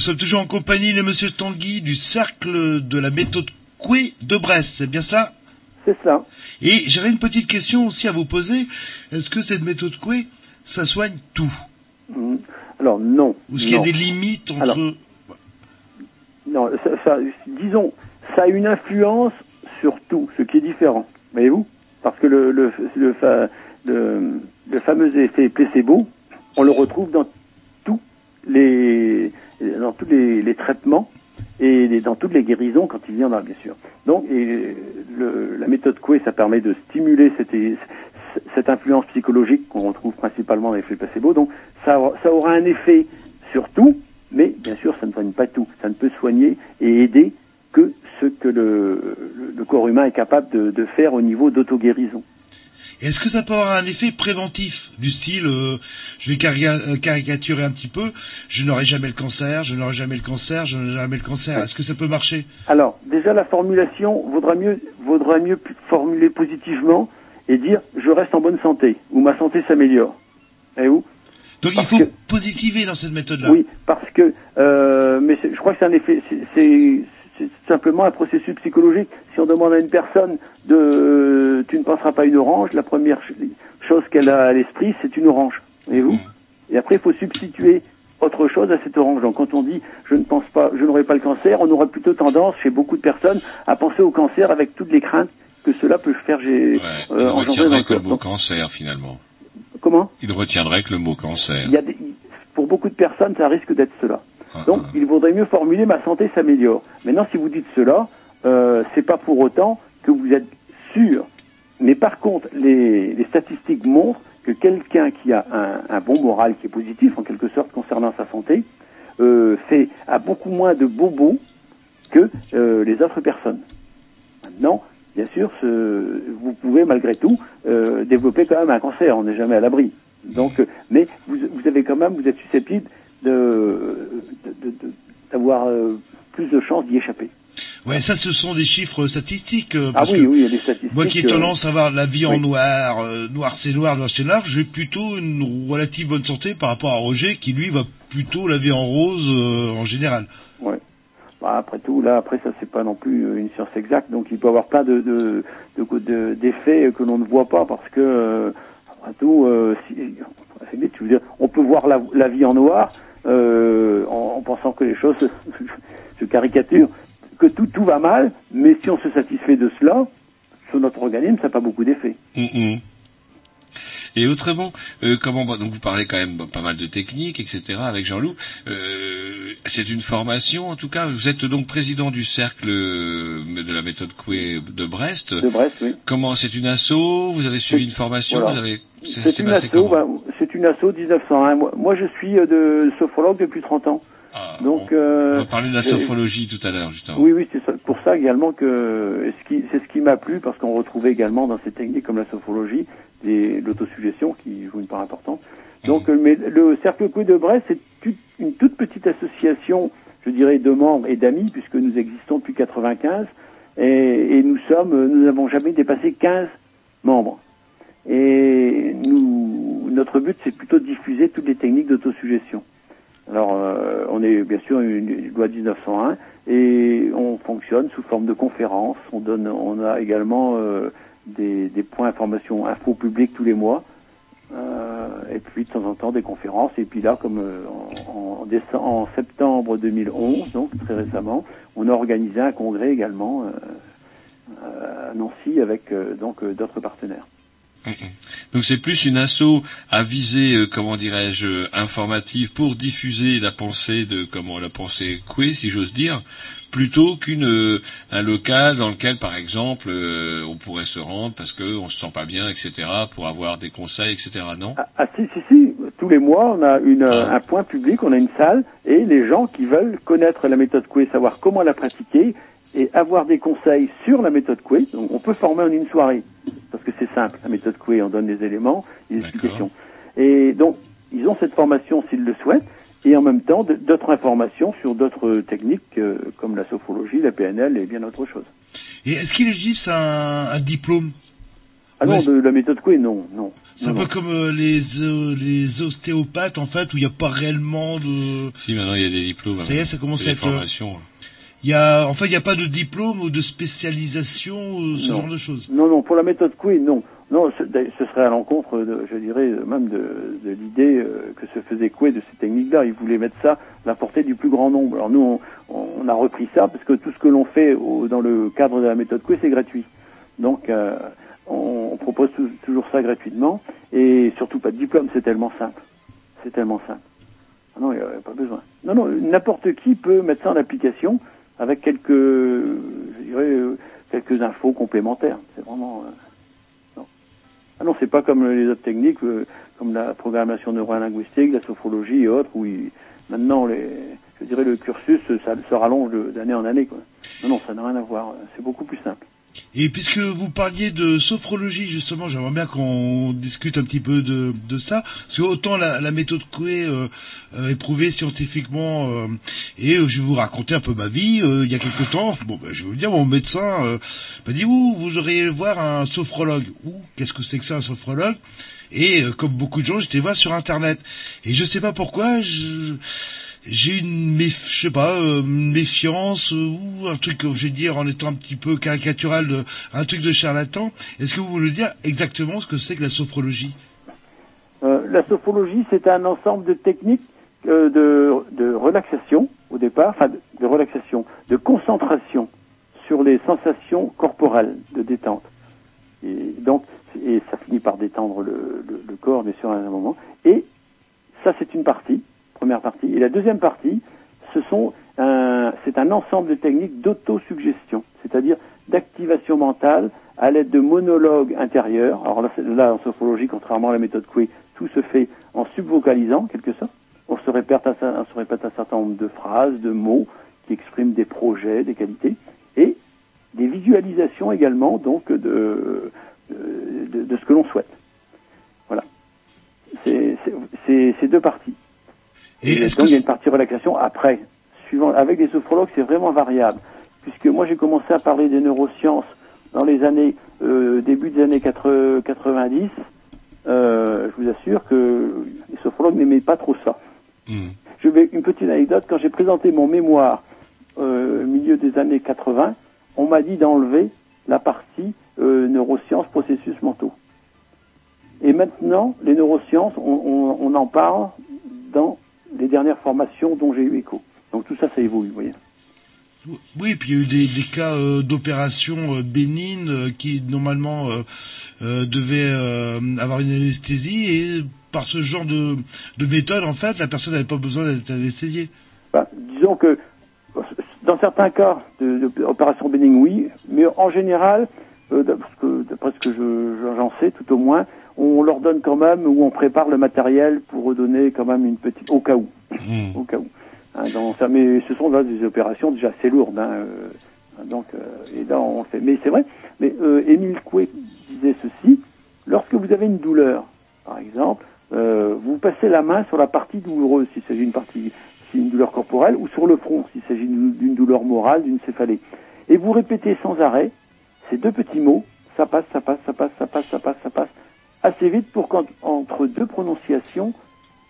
Sommes toujours en compagnie de Monsieur Tanguy du cercle de la méthode Coué de Brest, c'est bien cela? C'est cela. Et j'aurais une petite question aussi à vous poser. Est-ce que cette méthode Coué, ça soigne tout? Hmm. Alors non. Ou est-ce qu'il y a des limites entre... Alors, Non, ça, ça- disons, ça a une influence sur tout, ce qui est différent. Voyez-vous? Parce que le, le, le, fa- le- le fameux effet placebo, on le retrouve dans tous les, dans tous les, les traitements et les- dans toutes les guérisons quand il y en a, bien sûr. Donc, le- la méthode Coué, ça permet de stimuler cette, influence psychologique qu'on retrouve principalement dans l'effet placebo. Donc, ça, aura- un effet sur tout, mais bien sûr, ça ne soigne pas tout. Ça ne peut soigner et aider que ce que le corps humain est capable de, de faire au niveau d'auto-guérison. Et Est-ce que ça peut avoir un effet préventif du style, euh, je vais euh, caricaturer un petit peu, je n'aurai jamais le cancer, je n'aurai jamais le cancer, je n'aurai jamais le cancer. Est-ce que ça peut marcher? Alors, déjà, la formulation vaudra mieux, vaudra mieux formuler positivement et dire je reste en bonne santé ou ma santé s'améliore. Voyez-vous Donc il faut positiver dans cette méthode-là. Oui, parce que, euh, mais je crois que c'est un effet, c'est- c'est simplement un processus psychologique. Si on demande à une personne de, euh, tu ne penseras pas à une orange, la première ch- chose qu'elle a à l'esprit, c'est une orange. Voyez-vous? Et après, il faut substituer autre chose à cette orange. Donc, quand on dit, je ne pense pas, je n'aurai pas le cancer, on aurait plutôt tendance, chez beaucoup de personnes, à penser au cancer avec toutes les craintes que cela peut faire j'ai, Il euh, retiendrait que le mot cancer, finalement. Comment? Il retiendrait que le mot cancer. Il y a des- pour beaucoup de personnes, ça risque d'être cela. Donc, il vaudrait mieux formuler ma santé s'améliore. Maintenant, si vous dites cela, euh, c'est pas pour autant que vous êtes sûr. Mais par contre, les, les statistiques montrent que quelqu'un qui a un, un bon moral, qui est positif en quelque sorte concernant sa santé, euh, fait a beaucoup moins de bobos que euh, les autres personnes. Maintenant, bien sûr, ce- vous pouvez malgré tout euh, développer quand même un cancer. On n'est jamais à l'abri. Donc, mais vous, vous avez quand même, vous êtes susceptible d'avoir euh, plus de chances d'y échapper. Ouais, ça, ce sont des chiffres statistiques. euh, Ah oui, que oui, il y a des statistiques. Moi qui ai euh, tendance à voir la vie en oui. noir, euh, noir c'est noir, noir c'est noir, j'ai plutôt une relative bonne santé par rapport à Roger qui lui va plutôt la vie en rose en général. Ouais. Bah, après tout, là, après ça, c'est pas non plus une science exacte, donc il peut y avoir plein de de- de- de- d'effets que l'on ne voit pas parce que après tout, si, on peut voir la, la vie en noir euh, en, en pensant que les choses, je caricature, que tout tout va mal, mais si on se satisfait de cela, sur notre organisme, ça n'a pas beaucoup d'effet. Hum, hum. Et autrement, euh, comment donc vous parlez quand même pas mal de techniques, etc. avec Jean-Loup. Euh, c'est une formation, en tout cas. Vous êtes donc président du cercle euh, de la méthode Coué de Brest. De Brest, oui. Comment c'est une asso? Vous avez suivi une formation? Voilà. Vous avez c'est C'est c'est une asso, bah, c'est une asso 1901. Moi, moi, je suis euh, de sophrologue depuis 30 ans. Donc, euh, On va parler de la sophrologie tout à l'heure, justement. Oui, oui, c'est pour ça également que et ce qui- c'est ce qui m'a plu parce qu'on retrouvait également dans ces techniques comme la sophrologie l'autosuggestion qui joue une part importante. Donc, euh, mais le cercle Coué de Brest, c'est une toute petite association, je dirais, de membres et d'amis puisque nous existons depuis 95 et, et nous sommes, euh, nous n'avons jamais dépassé 15 membres. Et nous, notre but, c'est plutôt de diffuser toutes les techniques d'autosuggestion. Alors, euh, on est bien sûr une loi 1901 et on fonctionne sous forme de conférences. On donne, on a également euh, des, des points information info public tous les mois. Euh, et puis de temps en temps des conférences. Et puis là, comme euh, en, en, en septembre 2011, donc très récemment, on a organisé un congrès également euh, à Nancy avec donc d'autres partenaires. Donc c'est plus une asso à visée, euh, comment dirais-je, informative pour diffuser la pensée de comment la pensée Coué, si j'ose dire, plutôt qu'une euh, un local dans lequel, par exemple, euh, on pourrait se rendre parce que on se sent pas bien, etc., pour avoir des conseils, etc. Non? Ah si, si, si, tous les mois, on a une, un point public, on a une salle, et les gens qui veulent connaître la méthode Coué, savoir comment la pratiquer, et avoir des conseils sur la méthode Coué, donc on peut former en une soirée, parce que c'est simple, la méthode Coué, on donne les éléments, les explications. Et donc, ils ont cette formation s'ils le souhaitent, et en même temps, d'autres informations sur d'autres techniques, euh, comme la sophrologie, la PNL, et bien d'autres choses. Et est-ce qu'il existe un, un diplôme? Ah non, de la méthode Coué, non, non. C'est un peu comme euh, les, euh, les ostéopathes, en fait, où il n'y a pas réellement de... Si, maintenant il y a des diplômes. Ça y est, ça commence à être... euh, formations. Il y a, en fait, il n'y a pas de diplôme ou de spécialisation, ou ce Non. genre de choses. Non, non, pour la méthode Coué, non. Non, ce, serait à l'encontre, je dirais, même de, l'idée euh, que se faisait Coué de ces techniques-là. Il voulait mettre ça à la portée du plus grand nombre. Alors nous, on, a repris ça parce que tout ce que l'on fait au- dans le cadre de la méthode Coué, c'est gratuit. Donc, euh, on, propose tou- toujours ça gratuitement et surtout pas de diplôme. C'est tellement simple. C'est tellement simple. Ah non, il n'y a pas besoin. Non, non, n'importe qui peut mettre ça en application avec quelques, je dirais, euh, quelques infos complémentaires. C'est vraiment. Ah non, c'est pas comme les autres techniques, euh, comme la programmation neurolinguistique, la sophrologie et autres, où maintenant, je dirais, le cursus, ça se rallonge d'année en année. Quoi. Non, non, ça n'a rien à voir. C'est beaucoup plus simple. Et puisque vous parliez de sophrologie, justement, j'aimerais bien qu'on discute un petit peu de, de ça. Parce que autant la, la méthode Coué euh, euh, est prouvée scientifiquement, euh, et euh, je vais vous raconter un peu ma vie. euh, il y a quelque temps, bon, ben, je vais vous dire, mon médecin m'a dit, ouh, vous auriez voir un sophrologue. Ouh, qu'est-ce que c'est que ça, un sophrologue? Et comme beaucoup de gens, j'étais voir sur Internet. Et je sais pas pourquoi, je j'ai une je sais pas euh, méfiance euh, ou un truc je vais dire en étant un petit peu caricatural de un truc de charlatan est-ce que vous voulez dire exactement ce que c'est que la sophrologie? Euh, la sophrologie, c'est un ensemble de techniques de, de relaxation au départ, enfin de, de relaxation, de concentration sur les sensations corporelles de détente. Et donc, et ça finit par détendre le, le, le corps, bien sûr, à un moment. Et ça, c'est une partie, Et la deuxième partie, ce sont un, c'est un ensemble de techniques d'autosuggestion, c'est-à-dire d'activation mentale à l'aide de monologues intérieurs. Alors là, en sophrologie, contrairement à la méthode Coué, tout se fait en subvocalisant, quelque sorte. On se répète un, on se répète un certain nombre de phrases, de mots qui expriment des projets, des qualités, et des visualisations également, donc, de, de, de- de ce que l'on souhaite. Voilà. C'est deux parties. Et donc que il y a une partie relaxation après. Suivant, avec les sophrologues, c'est vraiment variable. Puisque moi j'ai commencé à parler des neurosciences dans les années, euh, début des années 80 90, euh, je vous assure que les sophrologues n'aimaient pas trop ça. Je vais une petite anecdote. Quand j'ai présenté mon mémoire euh, au milieu des années 80, on m'a dit d'enlever la partie euh, neurosciences, processus mentaux. Et maintenant, les neurosciences, on, on- on en parle dans les dernières formations dont j'ai eu écho. Donc tout ça, ça évolue, vous voyez. oui puis il y a eu des, des cas euh, d'opérations euh, bénignes euh, qui normalement euh, euh, devaient avoir une anesthésie et par ce genre de, de méthode en fait la personne n'avait pas besoin d'être anesthésiée Bah, disons que dans certains cas de, de opération bénigne, oui, mais en général, d'après ce que- que je- j'en sais, tout au moins, on leur donne quand même ou on prépare le matériel pour redonner quand même une petite au cas où, au cas où. Hein, dans ça, mais ce sont là des opérations déjà assez lourdes. Hein, euh, donc, euh, et là on le fait. Mais c'est vrai. Mais euh, Émile Coué disait ceci lorsque vous avez une douleur, par exemple, vous passez la main sur la partie douloureuse, s'il s'agit d'une partie, si une douleur corporelle, ou sur le front, s'il s'agit d'une douleur morale, d'une céphalée. Et vous répétez sans arrêt ces deux petits mots, ça passe, ça passe, ça passe, ça passe, ça passe, ça passe, assez vite pour qu'entre deux prononciations,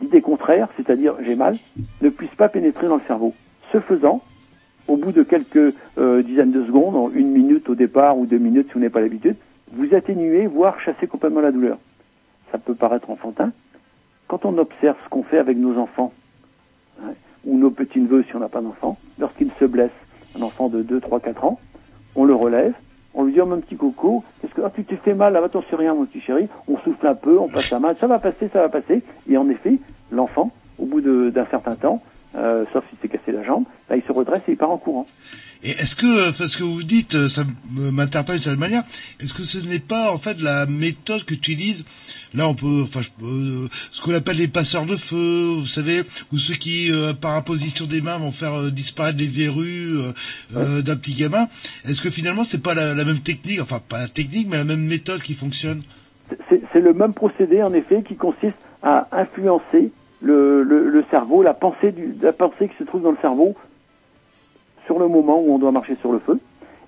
l'idée contraire, c'est-à-dire j'ai mal, ne puisse pas pénétrer dans le cerveau. Ce faisant, au bout de quelques euh, dizaines de secondes, une minute au départ ou deux minutes si vous n'avez pas l'habitude, vous atténuez, voire chassez complètement la douleur. Ça peut paraître enfantin. Quand on observe ce qu'on fait avec nos enfants, hein, ou nos petits-neveux si on n'a pas d'enfants, lorsqu'ils se blessent, un enfant de 2, 3, 4 ans, on le relève, on lui dit, oh mon petit coco, qu'est-ce que, ah, tu t'es fait mal, là, attends, c'est rien, mon petit chéri, on souffle un peu, on passe la main, ça va passer, ça va passer, et en effet, l'enfant, au bout d'un certain temps, euh, sauf s'il s'est cassé la jambe, là, il se redresse et il part en courant. Et est-ce que, euh, parce que vous dites, euh, ça m- m'interpelle d'une certaine manière, est-ce que ce n'est pas en fait la méthode qu'utilise, là on peut, enfin, je- euh, ce qu'on appelle les passeurs de feu, vous savez, ou ceux qui, euh, par imposition des mains, vont faire euh, disparaître les verrues euh, euh, d'un petit gamin. Est-ce que finalement c'est pas la, la même technique, enfin pas la technique, mais la même méthode qui fonctionne? C'est c'est le même procédé, en effet, qui consiste à influencer le, le, le cerveau, la pensée, du, la pensée qui se trouve dans le cerveau sur le moment où on doit marcher sur le feu.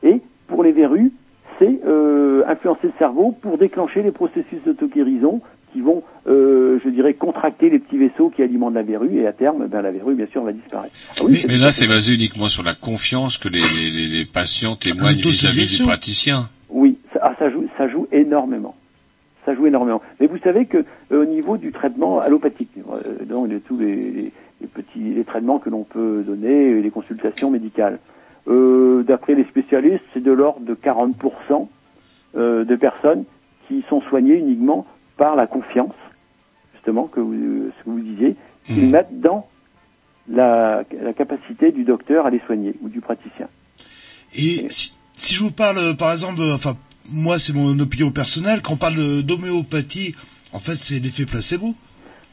Et pour les verrues, c'est euh, influencer le cerveau pour déclencher les processus d'auto-guérison qui vont, euh, je dirais, contracter les petits vaisseaux qui alimentent la verrue et à terme, ben, la verrue, bien sûr, va disparaître. Ah oui, Mais là, c'est basé uniquement sur la confiance que les, les, les- patients témoignent vis-à-vis du Autosuggestion. praticien. Oui, ça, ah, ça joue, ça joue énormément. Ça joue énormément. Mais vous savez que euh, au niveau du traitement allopathique, euh, donc de tous les, les- les petits les traitements que l'on peut donner, euh, les consultations médicales, euh, d'après les spécialistes, c'est de l'ordre de 40% euh, de personnes qui sont soignées uniquement par la confiance, justement que vous, ce que vous disiez, qu'ils mettent dans la, la capacité du docteur à les soigner ou du praticien. Et si, si je vous parle, par exemple, enfin, moi, c'est mon opinion personnelle, quand on parle d'homéopathie, en fait, c'est l'effet placebo.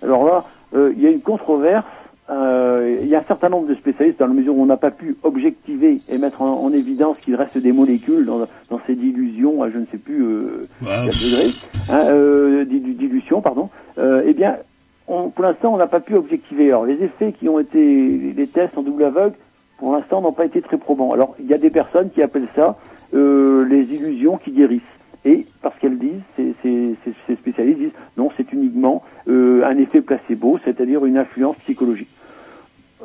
Alors là, euh, il y a une controverse. euh, Il y a un certain nombre de spécialistes, dans la mesure où on n'a pas pu objectiver et mettre en, en évidence qu'il reste des molécules dans, dans ces dilutions à je ne sais plus euh, Ah, quel degré, hein, euh, dilu- dilution, pardon. Eh bien, on- pour l'instant, on n'a pas pu objectiver. Alors, les effets qui ont été, les tests en double aveugle, pour l'instant, n'ont pas été très probants. Alors, il y a des personnes qui appellent ça euh, les illusions qui guérissent. Et parce qu'elles disent, ces, ces- ces- ces spécialistes disent, non, c'est uniquement euh, un effet placebo, c'est-à-dire une influence psychologique.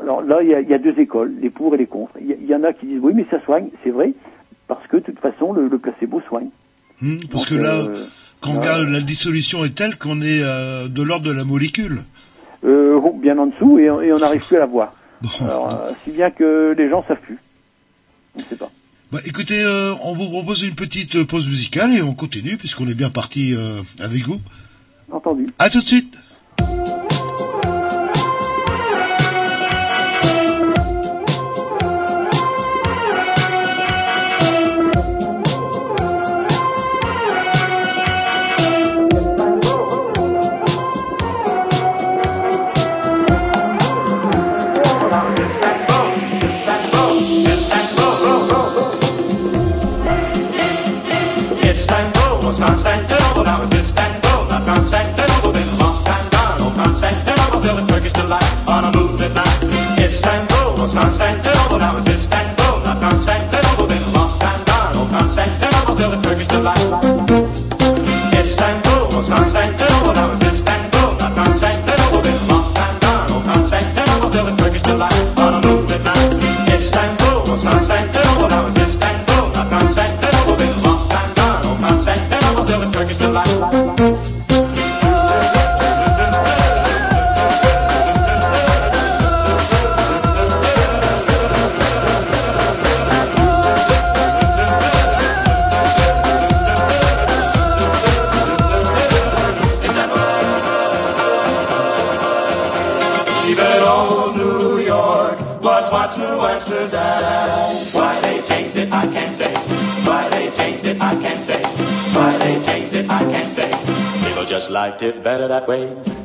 Alors là, il y a, il y a deux écoles, les pour et les contre. Il y, a- il y en a qui disent, oui, mais ça soigne, c'est vrai, parce que de toute façon, le, le placebo soigne. Hmm, parce Donc, que là, euh, quand on regarde, la dissolution est telle qu'on est de l'ordre de la molécule. euh, oh, bien en dessous, et, on- et on n'arrive plus à la voir. Alors, si bien que les gens savent plus. On ne sait pas. Bah, écoutez, euh, on vous propose une petite pause musicale et on continue puisqu'on est bien parti euh, avec vous. Entendu. À tout de suite. Liked it better that way.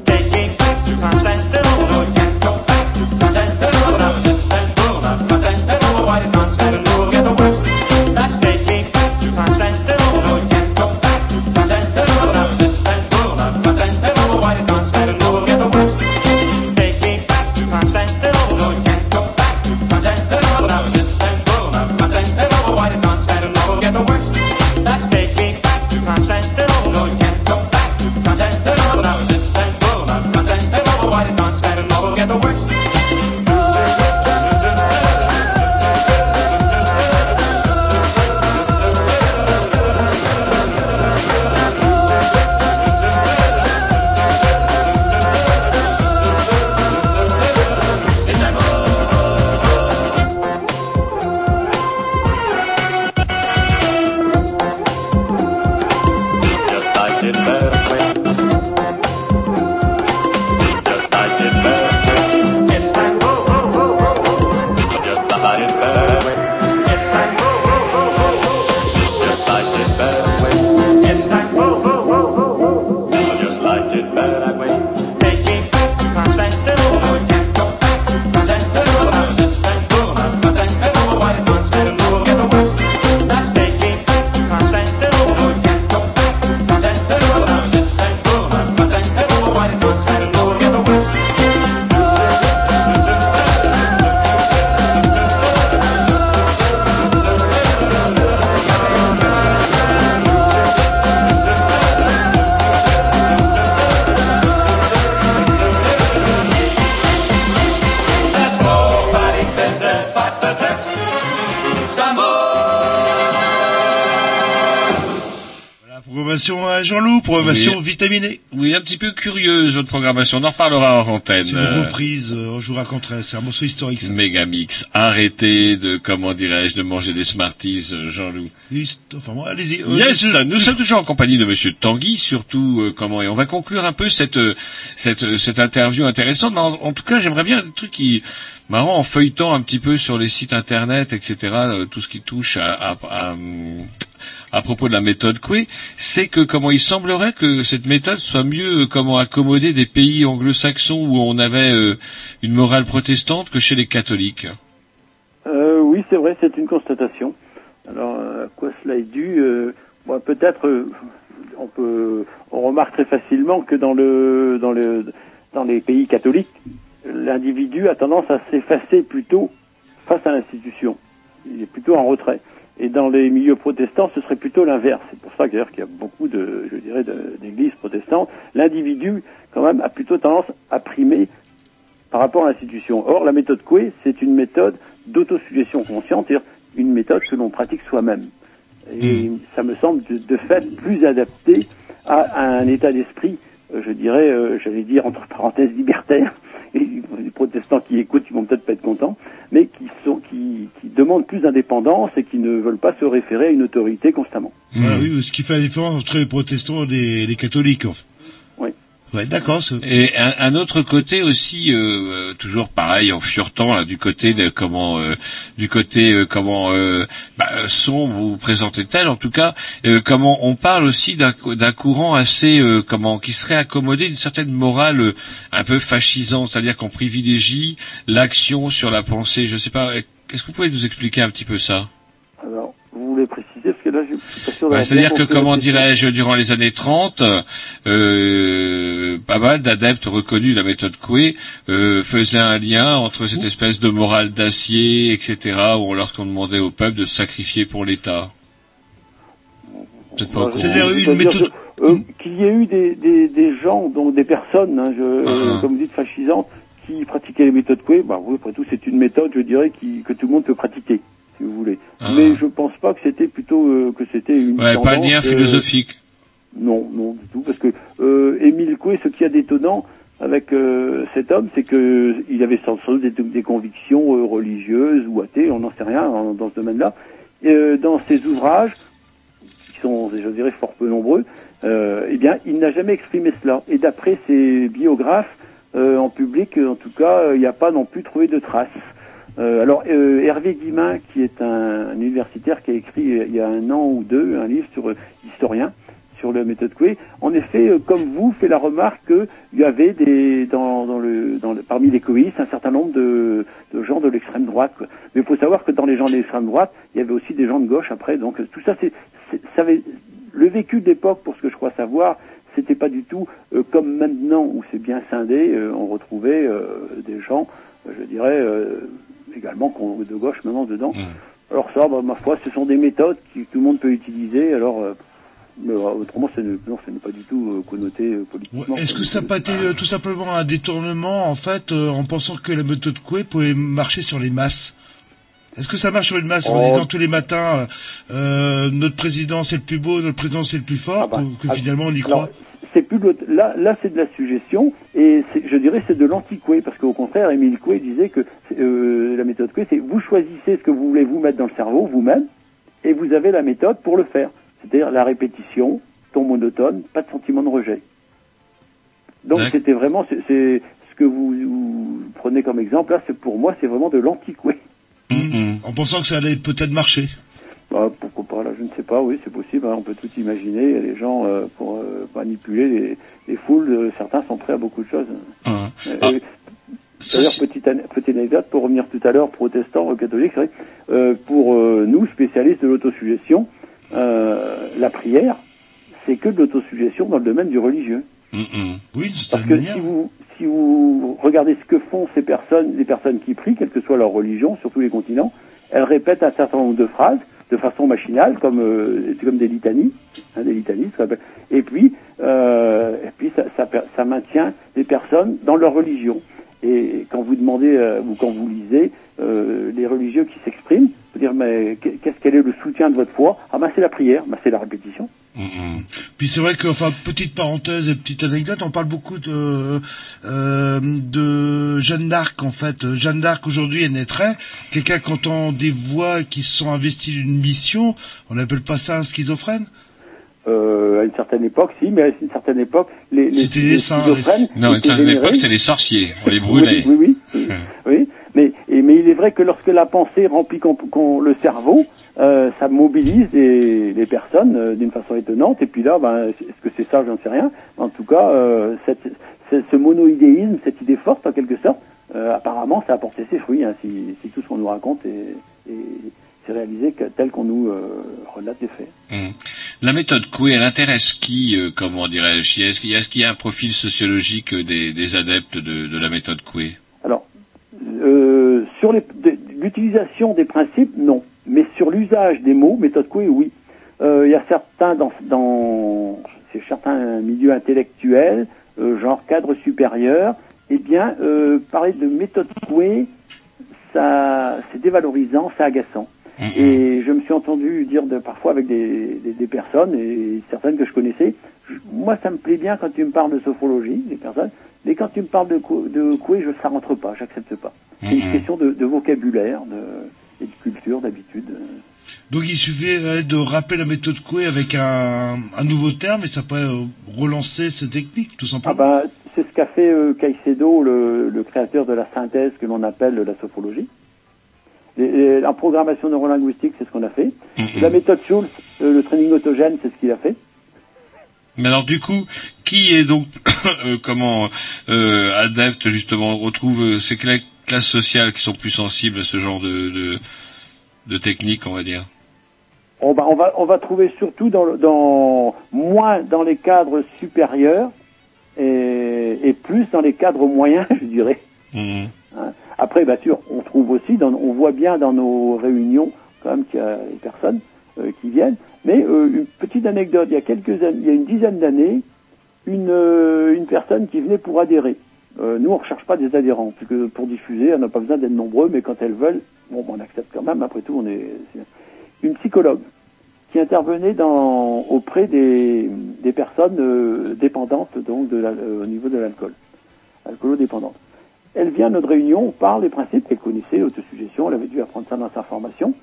Programmation Oui. vitaminée. Oui, un petit peu curieuse votre programmation. On en reparlera hors antenne. C'est une reprise, euh, je vous raconterai, c'est un morceau historique ça. Megamix. Arrêtez de, comment dirais-je, de manger des Smarties, euh, Jean-Loup. Enfin, bon, allez-y. Euh, Yes, je- nous sommes toujours en compagnie de Monsieur Tanguy, surtout euh, comment et on va conclure un peu cette euh, cette euh, cette interview intéressante. Mais en, en tout cas, j'aimerais bien un truc qui marrant en feuilletant un petit peu sur les sites internet, etc. tout ce qui touche à, à, à, à propos de la méthode Coué, c'est que comment il semblerait que cette méthode soit mieux euh, comment accommoder des pays anglo-saxons où on avait euh, une morale protestante que chez les catholiques. Euh, oui, c'est vrai, c'est une constatation. Alors, euh, à quoi cela est dû bon, Peut-être, on peut, on remarque très facilement que dans le, dans le, dans les pays catholiques, l'individu a tendance à s'effacer plutôt face à l'institution. Il est plutôt en retrait. Et dans les milieux protestants, ce serait plutôt l'inverse. C'est pour ça d'ailleurs qu'il y a beaucoup de, je dirais, d'églises protestantes. L'individu, quand même, a plutôt tendance à primer par rapport à l'institution. Or, la méthode Coué, c'est une méthode d'autosuggestion consciente, c'est-à-dire une méthode que l'on pratique soi-même. Et ça me semble de, de fait plus adapté à, à un état d'esprit, euh, je dirais, euh, j'allais dire entre parenthèses libertaire. Et les protestants qui écoutent, ils vont peut-être pas être contents, mais qui sont, qui, qui demandent plus d'indépendance et qui ne veulent pas se référer à une autorité constamment. Voilà, oui, ce qui fait la différence entre les protestants et les, les catholiques. en fait. Ouais, d'accord. c'est- Et un, un autre côté aussi, euh, euh, toujours pareil en furetant là, du côté de comment, euh, du côté euh, comment euh, bah, sombre vous présentez-elle en tout cas, euh, comment on parle aussi d'un cou- d'un courant assez euh, comment qui serait accommodé d'une certaine morale euh, un peu fascisante, c'est-à-dire qu'on privilégie l'action sur la pensée. Je sais pas, qu'est-ce que vous pouvez nous expliquer un petit peu ça? Alors, vous voulez préciser, parce que là, je suis pas sûr d'avoir C'est-à-dire que, comment dirais-je, durant les années 30, euh, pas mal d'adeptes reconnus de la méthode Coué euh, faisaient un lien entre cette espèce de morale d'acier, etc., où lorsqu'on demandait au peuple de se sacrifier pour l'État. Peut-être pas au courant. C'est-à-dire euh, qu'il y ait eu des, des, des gens, donc des personnes, hein, je, euh, Ah. comme vous dites, fascisantes, qui pratiquaient les méthodes Coué, bah oui, après tout, c'est une méthode, je dirais, qui, que tout le monde peut pratiquer, si vous voulez. Ah. Mais je pense pas que c'était plutôt euh, que c'était une Ouais, pas tendance, lien euh, philosophique. non, non du tout, parce que euh, Émile Coué, ce qui est d'étonnant avec cet homme, c'est que il avait sans doute des, des convictions religieuses ou athées, on n'en sait rien en- dans ce domaine-là. Et, dans ses ouvrages, qui sont, je dirais, fort peu nombreux, eh bien, il n'a jamais exprimé cela. Et d'après ses biographes, en public, en tout cas, il n'y a pas non plus trouvé de traces. Euh, alors, euh, Hervé Guimin, qui est un, un universitaire qui a écrit euh, il y a un an ou deux un livre sur euh, historien sur la méthode Coué, en effet, comme vous, fait la remarque qu'il y avait des, dans, dans le, dans le, parmi les coïstes un certain nombre de, de gens de l'extrême droite. Mais il faut savoir que dans les gens de l'extrême droite, il y avait aussi des gens de gauche après. Donc tout ça, c'est, le vécu d'époque, pour ce que je crois savoir, c'était pas du tout comme maintenant où c'est bien scindé. on retrouvait des gens, je dirais, également qu'on- de gauche maintenant dedans. Alors ça, bah, ma foi, ce sont des méthodes que tout le monde peut utiliser. Alors, euh, mais, euh, autrement, ce n'est, pas du tout euh, connoté politiquement. Est-ce que ça n'a pas été tout simplement un détournement, en fait, en pensant que la méthode Coué pouvait marcher sur les masses? Est-ce que ça marche sur une masse en Oh. disant tous les matins, euh, notre président c'est le plus beau, notre président c'est le plus fort, que, que finalement on y croit? Alors, c'est plus de l'autre- là, là c'est de la suggestion et c'est- je dirais c'est de l'anti-Coué parce qu'au contraire, Émile Coué disait que euh, la méthode Coué, c'est vous choisissez ce que vous voulez vous mettre dans le cerveau vous-même et vous avez la méthode pour le faire. C'est-à-dire la répétition, ton monotone, pas de sentiment de rejet. Donc c'était vraiment, c'est ce que vous, vous prenez comme exemple là, c'est pour moi c'est vraiment de l'anti-Coué. En pensant que ça allait peut-être marcher. Bah, pourquoi pas, là, je ne sais pas, oui, c'est possible, hein, on peut tout imaginer, les gens, euh, pour euh, manipuler les, les foules, euh, certains sont prêts à beaucoup de choses. Euh, euh, D'ailleurs, petite, petite anecdote, pour revenir tout à l'heure, protestant, euh, catholique, c'est vrai, euh, pour euh, nous, spécialistes de l'autosuggestion, euh, la prière, c'est que de l'autosuggestion dans le domaine du religieux. Oui, c'est Parce que si vous, si vous regardez ce que font ces personnes, les personnes qui prient, quelle que soit leur religion, sur tous les continents, elles répètent un certain nombre de phrases de façon machinale, comme, euh, comme des litanies, hein, des litanies, et puis, euh, et puis ça, ça, ça maintient les personnes dans leur religion. Et quand vous demandez euh, ou quand vous lisez euh, les religieux qui s'expriment, dire mais qu'est- qu'est-ce quel est le soutien de votre foi? Ah ben c'est la prière, ben c'est la répétition. Puis c'est vrai que, enfin, petite parenthèse et petite anecdote, on parle beaucoup de euh, de Jeanne d'Arc en fait. Jeanne d'Arc aujourd'hui est naîtrait. Quelqu'un qui entend des voix qui se sont investies d'une mission, on n'appelle pas ça un schizophrène? Euh, à une certaine époque, si, mais à une certaine époque, les, les, C'était les des saints, schizophrènes Non, à une certaine époque, c'était les sorciers. On les brûlait. Oui, oui, oui, oui. Mais, mais il est vrai que lorsque la pensée remplit le cerveau, euh, ça mobilise les, personnes euh, d'une façon étonnante. Et puis là, ben, est-ce que c'est ça, j'en sais rien. En tout cas, euh, cette, ce- ce monoïdéisme, cette idée forte en quelque sorte, euh, apparemment, ça a porté ses fruits. Hein, si, tout ce qu'on nous raconte est, est- c'est réalisé tel qu'on nous relate les faits. Hmm. La méthode Coué, elle intéresse qui, euh, comment dirais-je? Est-ce qu'il y, a- est-ce y a un profil sociologique des, adeptes de, la méthode Coué euh, sur les- l'utilisation des principes, non. Mais sur l'usage des mots, méthode Coué, oui. Euh, Il y a certains dans, dans certains milieux intellectuels, euh, genre cadre supérieur, eh bien, euh, parler de méthode Coué, ça, c'est dévalorisant, c'est agaçant. Et je me suis entendu dire de, parfois avec des, des, des personnes, et certaines que je connaissais, je- moi ça me plaît bien quand tu me parles de sophrologie, des personnes, mais quand tu me parles de, de coué, je, ça rentre pas, j'accepte pas. C'est une Mhm. question de, de vocabulaire, de, et de culture, d'habitude. Donc il suffit euh, de rappeler la méthode Coué avec un, un nouveau terme et ça pourrait euh, relancer cette technique, tout Ah simplement. ben, c'est ce qu'a fait euh, Caicedo, le, le créateur de la synthèse que l'on appelle la. Et, et la programmation neurolinguistique, c'est ce qu'on a fait. La méthode Schulz, euh, le training autogène, c'est ce qu'il a fait. Mais alors du coup, qui est donc euh, comment euh, adepte justement retrouve euh, ces cla- classes sociales qui sont plus sensibles à ce genre de de, de technique, on va dire? On va, on va, on va trouver surtout dans, le- dans moins dans les cadres supérieurs et, et plus dans les cadres moyens, je dirais. Hein. Après, bien sûr, on trouve aussi, dans, on voit bien dans nos réunions quand même qu'il y a des personnes euh, qui viennent. Mais euh, une petite anecdote, il y a quelques années, il y a une dizaine d'années, une, euh, une personne qui venait pour adhérer. Euh, nous, on ne recherche pas des adhérents, puisque pour diffuser, on n'a pas besoin d'être nombreux, mais quand elles veulent, bon, on accepte quand même. Après tout, on est une psychologue qui intervenait dans, auprès des, des personnes euh, dépendantes donc euh, au niveau de l'alcool, alcoolodépendantes. Elle vient à notre réunion, on parle des principes qu'elle connaissait, l'autosuggestion, elle avait dû apprendre ça dans sa formation.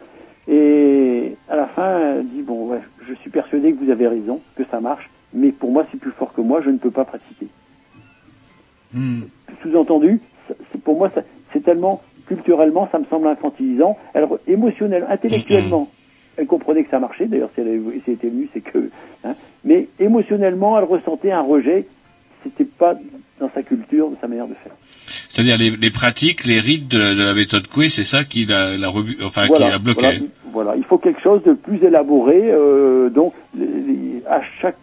Et à la fin, elle dit, bon, ouais, je suis persuadé que vous avez raison, que ça marche, mais pour moi, c'est plus fort que moi, je ne peux pas pratiquer. Hmm. Sous-entendu, pour moi, c'est tellement, culturellement, ça me semble infantilisant. Alors, émotionnel, intellectuellement, elle comprenait que ça marchait, d'ailleurs, si elle, avait- si elle était venue, c'est que... hein, mais émotionnellement, elle ressentait un rejet, c'était pas dans sa culture, dans sa manière de faire. C'est-à-dire les, les pratiques, les rites de, la- de la méthode Coué, c'est ça qui la, la rebu- enfin voilà, qui la bloqué. Voilà, il- voilà, il faut quelque chose de plus élaboré. euh, donc, les- les- à chaque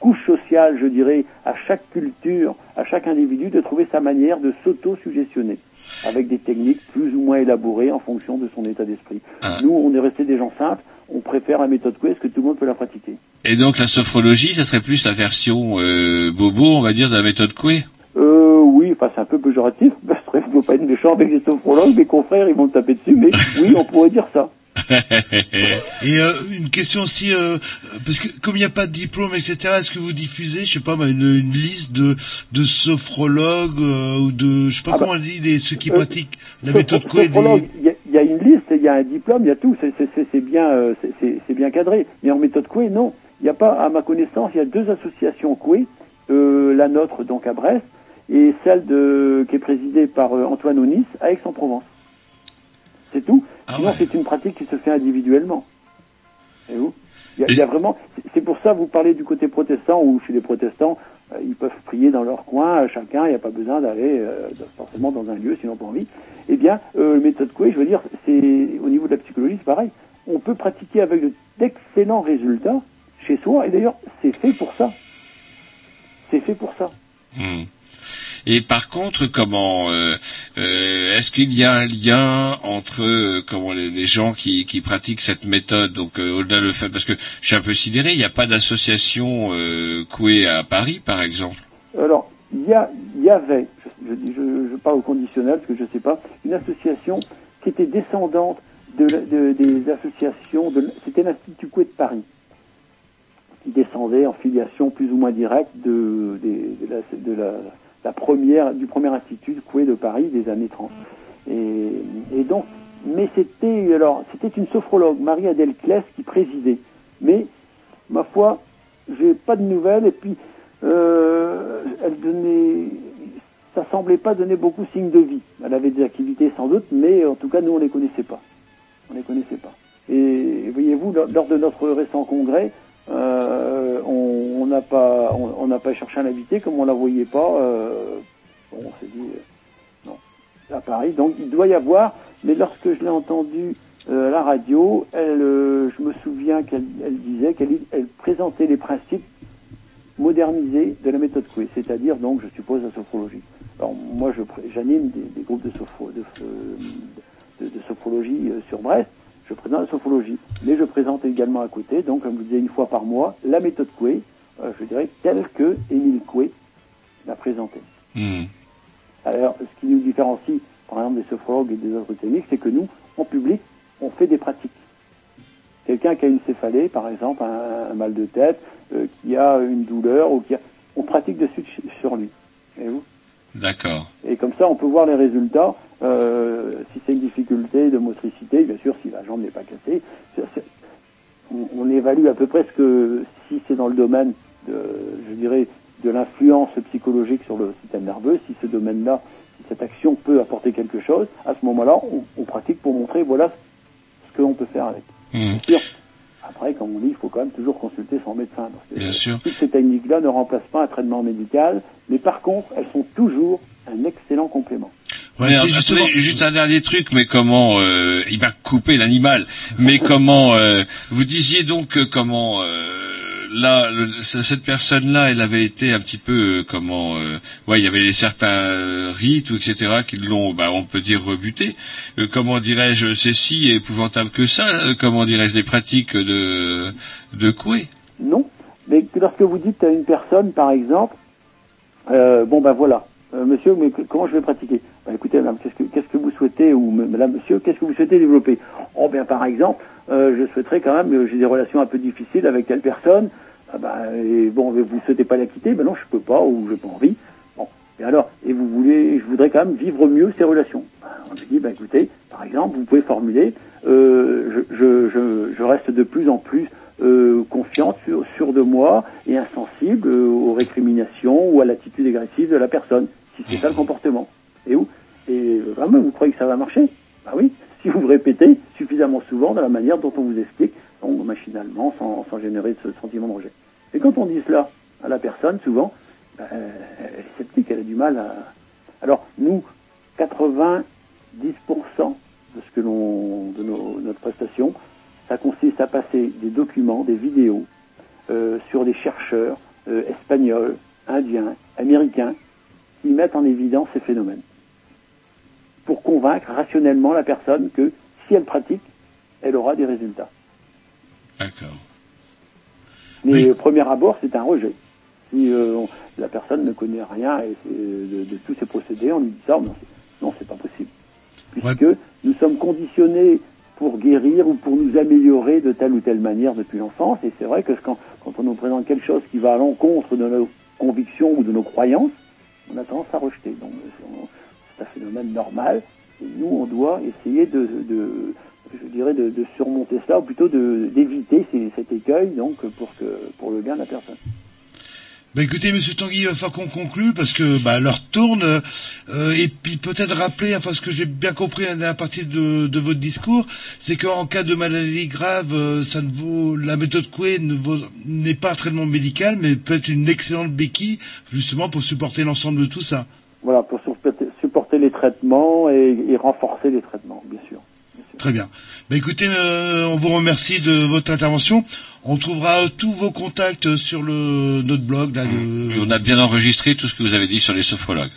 couche sociale, je dirais, à chaque culture, à chaque individu, de trouver sa manière de s'auto-suggestionner avec des techniques plus ou moins élaborées en fonction de son état d'esprit. Ah. Nous, on est resté des gens simples. On préfère la méthode Quest que tout le monde peut la pratiquer. Et donc la sophrologie, ça serait plus la version euh, bobo, on va dire, de la méthode Coué. Euh, oui, enfin, c'est un peu péjoratif. Parce que je ne veux pas être méchant avec les sophrologues. Mes confrères, ils vont me taper dessus. Mais oui, on pourrait dire ça. Et euh, une question aussi, euh, parce que comme il n'y a pas de diplôme, etc., est-ce que vous diffusez, je sais pas, moi, une, une liste de, de sophrologues euh, ou de, je sais pas Ah bah, comment on dit, les, ceux qui pratiquent la méthode Coué des... Il y, a- il y a une liste, il y a un diplôme, il y a tout. C'est- bien, c'est- bien cadré. Mais en méthode Coué, non. Il n'y a pas, à ma connaissance, il y a deux associations Coué. La nôtre, donc à Brest, et celle de, qui est présidée par euh, Antoine Onis à Aix-en-Provence. C'est tout. Sinon, c'est une pratique qui se fait individuellement. Et vous? Il y, a, il y a vraiment. c'est- pour ça, vous parlez du côté protestant, ou chez les protestants, euh, ils peuvent prier dans leur coin, chacun, il n'y a pas besoin d'aller euh, forcément dans un lieu, sinon pas envie. Eh bien, euh, méthode Coué, je veux dire, c'est au niveau de la psychologie, c'est pareil. On peut pratiquer avec de- d'excellents résultats chez soi, et d'ailleurs, c'est fait pour ça. C'est fait pour ça. Hmm. Et par contre, comment euh, euh, est-ce qu'il y a un lien entre euh, comment les, gens qui, pratiquent cette méthode Donc au-delà le fait, parce que je suis un peu sidéré, il n'y a pas d'association euh, Coué à Paris, par exemple? Alors, il y, avait, je, je, je- parle au conditionnel parce que je ne sais pas, une association qui était descendante de, de- des associations, de, c'était l'Institut Coué de Paris. qui descendait en filiation plus ou moins directe de la- la première, du premier institut Coué de Paris des années 30. Et, et donc, mais c'était alors c'était une sophrologue, Marie-Adèle Kless, qui présidait. Mais ma foi, j'ai pas de nouvelles. Et puis, euh, elle donnait, ça semblait pas donner beaucoup signe de vie. Elle avait des activités sans doute, mais en tout cas, nous on les connaissait pas. On les connaissait pas. Et voyez-vous, lors, lors de notre récent congrès, euh, on n'a pas, cherché à l'inviter, comme on la voyait pas. euh, on s'est dit, euh, non, à Paris. Donc il doit y avoir, mais lorsque je l'ai entendu euh, à la radio, je me souviens qu'elle elle disait qu'elle elle présentait les principes modernisés de la méthode Coué, c'est-à-dire donc, je suppose, la sophrologie. Alors moi, j'anime des, groupes de, sophro, de, de, de sophrologie sur Brest. Je présente la sophrologie, mais je présente également à côté, donc comme je vous disais une fois par mois, la méthode Coué, euh, je dirais telle que Émile Coué l'a présentée. Hmm. Alors, ce qui nous différencie, par exemple, des sophrologues et des autres techniques, c'est que nous, en public, on fait des pratiques. Quelqu'un qui a une céphalée, par exemple, un, un mal de tête, euh, qui a une douleur, ou qui a... on pratique de suite ch- sur lui. Voyez-vous? D'accord. et comme ça, on peut voir les résultats. Euh, si c'est une difficulté de motricité, bien sûr, si la jambe n'est pas cassée, on, on évalue à peu près ce que, si c'est dans le domaine, de, je dirais, de l'influence psychologique sur le système nerveux, si ce domaine-là, si cette action peut apporter quelque chose, à ce moment-là, on, on pratique pour montrer, voilà ce que l'on peut faire avec. Hmm. Bien sûr. Après, comme on dit, il faut quand même toujours consulter son médecin. Parce que Bien sûr. toutes ces techniques-là ne remplacent pas un traitement médical, mais par contre, elles sont toujours un excellent complément. Mais, attendez, juste un dernier truc, mais comment euh, il m'a coupé l'animal. Mais comment euh, vous disiez donc que comment euh, là le- ce- cette personne-là, elle avait été un petit peu euh, comment euh, ouais, il y avait certains euh, rites ou etc. qui l'ont, bah, on peut dire rebuté. Euh, comment dirais-je, c'est si épouvantable que ça. euh, comment dirais-je les pratiques de de Coué? Non, mais que lorsque vous dites à une personne, par exemple, euh, bon ben voilà, euh, monsieur, mais comment je vais pratiquer? Ben écoutez, madame, qu'est-ce que vous souhaitez ou madame, monsieur, qu'est-ce que vous souhaitez développer? Oh bien, par exemple, euh, je souhaiterais quand même, euh, j'ai des relations un peu difficiles avec telle personne. Ah ben, et bon, vous souhaitez pas la quitter? Ben non, je peux pas ou j'ai pas envie. Bon, et alors, et vous voulez, je voudrais quand même vivre mieux ces relations. Ben, on lui dit, ben écoutez, par exemple, vous pouvez formuler, euh, je, je, je, je reste de plus en plus euh, confiante, sûr, sûr de moi et insensible aux récriminations ou à l'attitude agressive de la personne, si c'est ça le comportement. Et où Et vraiment, vous croyez que ça va marcher Bah oui, si vous répétez suffisamment souvent de la manière dont on vous explique, donc machinalement, sans, sans générer ce sentiment de rejet. Et quand on dit cela à la personne, souvent, bah, elle est sceptique, elle a du mal à... Alors, nous, 90% de ce que l'on, de nos, notre prestation, ça consiste à passer des documents, des vidéos euh, sur des chercheurs euh, espagnols, indiens, américains, qui mettent en évidence ces phénomènes. Pour convaincre rationnellement la personne que si elle pratique, elle aura des résultats. D'accord. Mais au premier abord, c'est un rejet. Si euh, on- la personne ne connaît rien et c'est- de, de tous ces procédés, on lui dit ça, non, non, c'est pas possible. Puisque nous sommes conditionnés pour guérir ou pour nous améliorer de telle ou telle manière depuis l'enfance. Et c'est vrai que quand, quand on nous présente quelque chose qui va à l'encontre de nos convictions ou de nos croyances, on a tendance à rejeter. Donc un phénomène normal. Et nous, on doit essayer de, de je dirais, de, de surmonter cela, ou plutôt de- d'éviter cet écueil, donc pour que pour le bien de la personne. Bah écoutez, Monsieur Tanguy, il va falloir qu'on conclue parce que bah, l'heure tourne. euh, et puis peut-être rappeler, enfin ce que j'ai bien compris à partir de, de votre discours, c'est qu'en cas de maladie grave, euh, ça ne vaut la méthode Coué n'est pas un traitement médical, mais peut être une excellente béquille justement pour supporter l'ensemble de tout ça. Voilà, pour supporter, traitements et, et renforcer les traitements, bien sûr. Très bien. Bah écoutez, euh, on vous remercie de votre intervention. On trouvera tous vos contacts sur le notre blog là. De... Et on a bien enregistré tout ce que vous avez dit sur les sophrologues.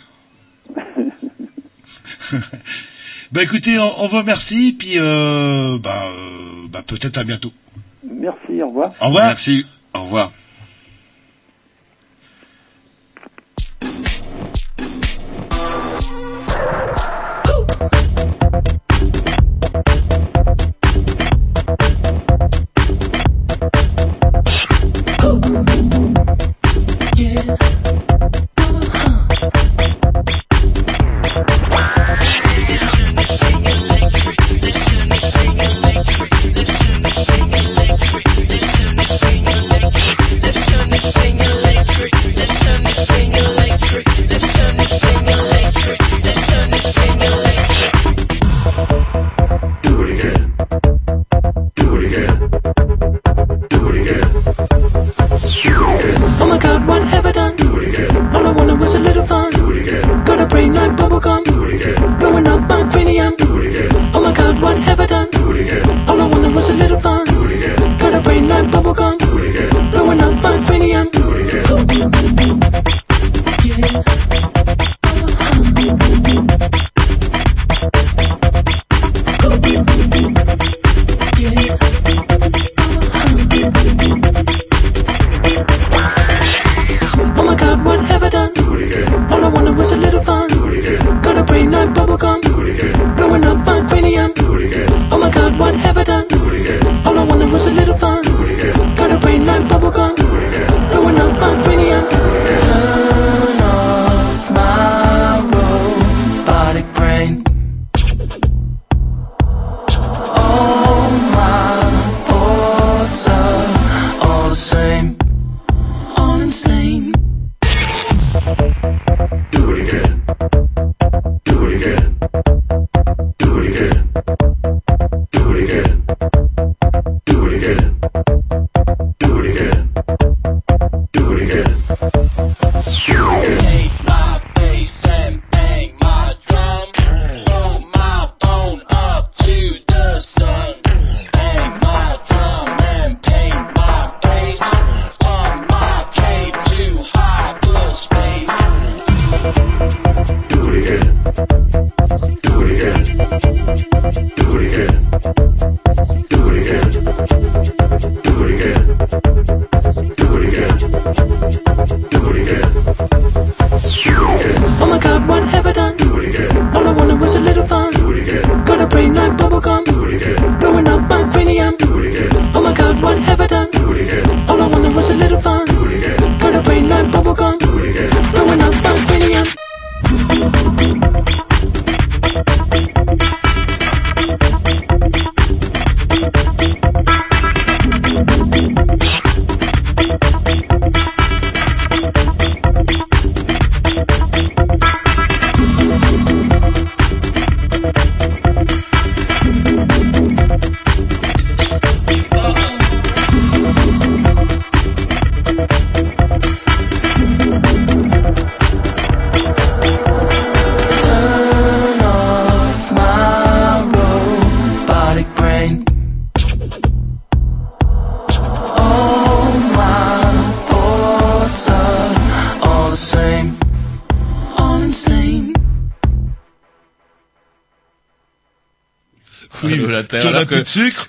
bah écoutez, on, on vous remercie, puis euh, bah, euh, bah peut-être à bientôt. Merci, au revoir. Au revoir. Merci. Au revoir.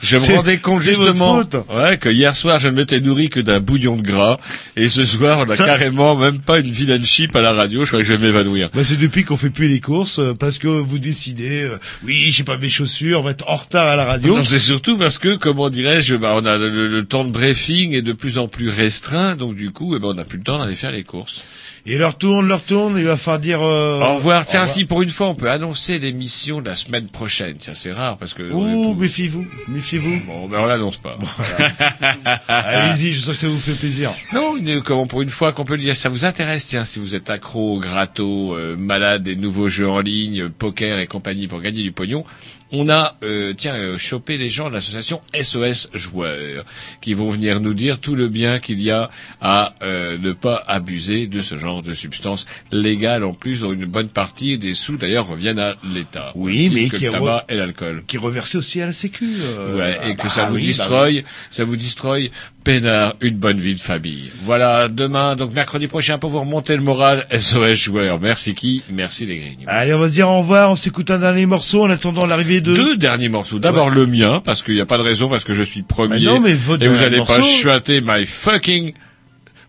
Je me rendais compte justement, ouais, que hier soir je ne m'étais nourri que d'un bouillon de gras, et ce soir on a Ça- carrément même pas une vilaine chip à la radio. Je crois que je vais m'évanouir. Bah, c'est depuis qu'on fait plus les courses euh, parce que vous décidez euh, oui j'ai pas mes chaussures on va être en retard à la radio Non, c'est surtout parce que, comment dirais-je, bah, on a le, le temps de briefing est de plus en plus restreint, donc du coup, eh ben, on n'a plus le temps d'aller faire les courses. Et leur tourne leur tourne il va falloir dire euh, au revoir. Tiens, au revoir. si pour une fois on peut annoncer l'émission de la semaine prochaine, tiens, c'est rare parce que. Ouh, méfiez-vous méfiez-vous Bon, ben on l'annonce pas. allez-y je sens que ça vous fait plaisir Non, une- comment pour une fois qu'on peut dire, ça vous intéresse, tiens, si vous êtes accro, gratto, euh, malade des nouveaux jeux en ligne, poker et compagnie pour gagner du pognon, on a, euh, tiens, euh, chopé les gens de l'association SOS Joueurs qui vont venir nous dire tout le bien qu'il y a à euh, ne pas abuser de ce genre de substances légales en plus, dont une bonne partie des sous d'ailleurs reviennent à l'État. Oui, mais que qui le tabac et l'alcool. qui reversé aussi à la sécu euh, Ouais, et ah que bah ça vous oui, bah destroy, ça vous destroy, peinard, une bonne vie de famille. Voilà, demain, donc mercredi prochain, pour vous remonter le moral, SOS joueur. Merci qui Merci les grignoux. Allez, on va se dire au revoir, on s'écoute un dernier morceau en attendant l'arrivée de... Deux derniers morceaux. D'abord le mien, parce qu'il n'y a pas de raison, parce que je suis premier. Bah non, mais votre et vous dernier allez pas chuter my fucking...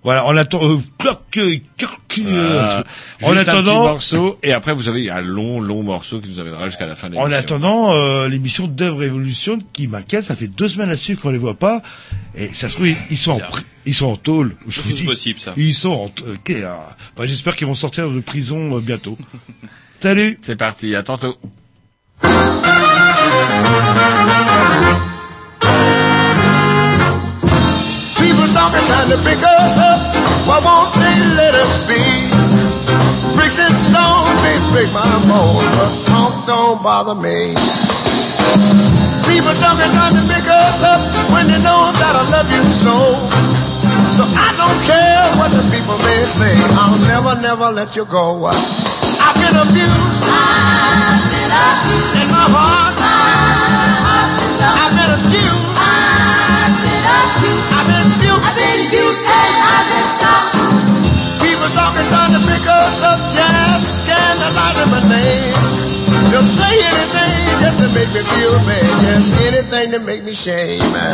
Voilà, on attend... Euh, cloc, euh, cloc, euh, Voilà. en Juste un petit attendant... morceau, et après vous avez un long, long morceau qui nous amènera jusqu'à la fin de En l'émission. attendant euh, l'émission Dub Révolution qui m'inquiète, ça fait deux semaines à suivre qu'on les voit pas et ça se trouve ils- sont en, ils sont en tôle. Je vous C'est dis, possible, ça. Ils sont en euh, ok, euh, bah, j'espère qu'ils vont sortir de prison euh, bientôt. Salut. C'est parti, à tantôt. People talking. Why won't they let us be? Bricks and stones may break my bones, but talk don't bother me. People talking trying to pick us up when they know that I love you so. So I don't care what the people may say. I'll never, never let you go. I've been abused. I've been abused. In my heart. me my name. They'll say anything just to make me feel bad. Just anything to make me shame. I...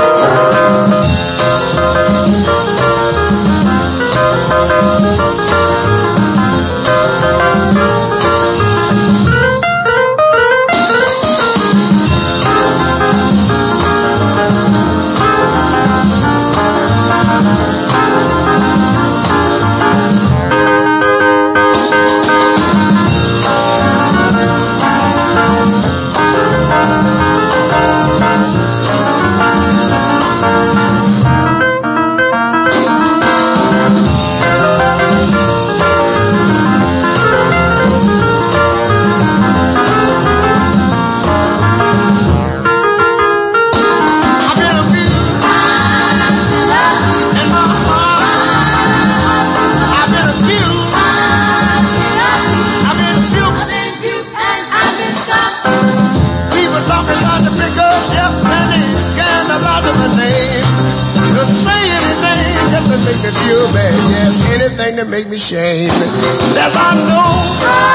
make me shame. Yes, I know.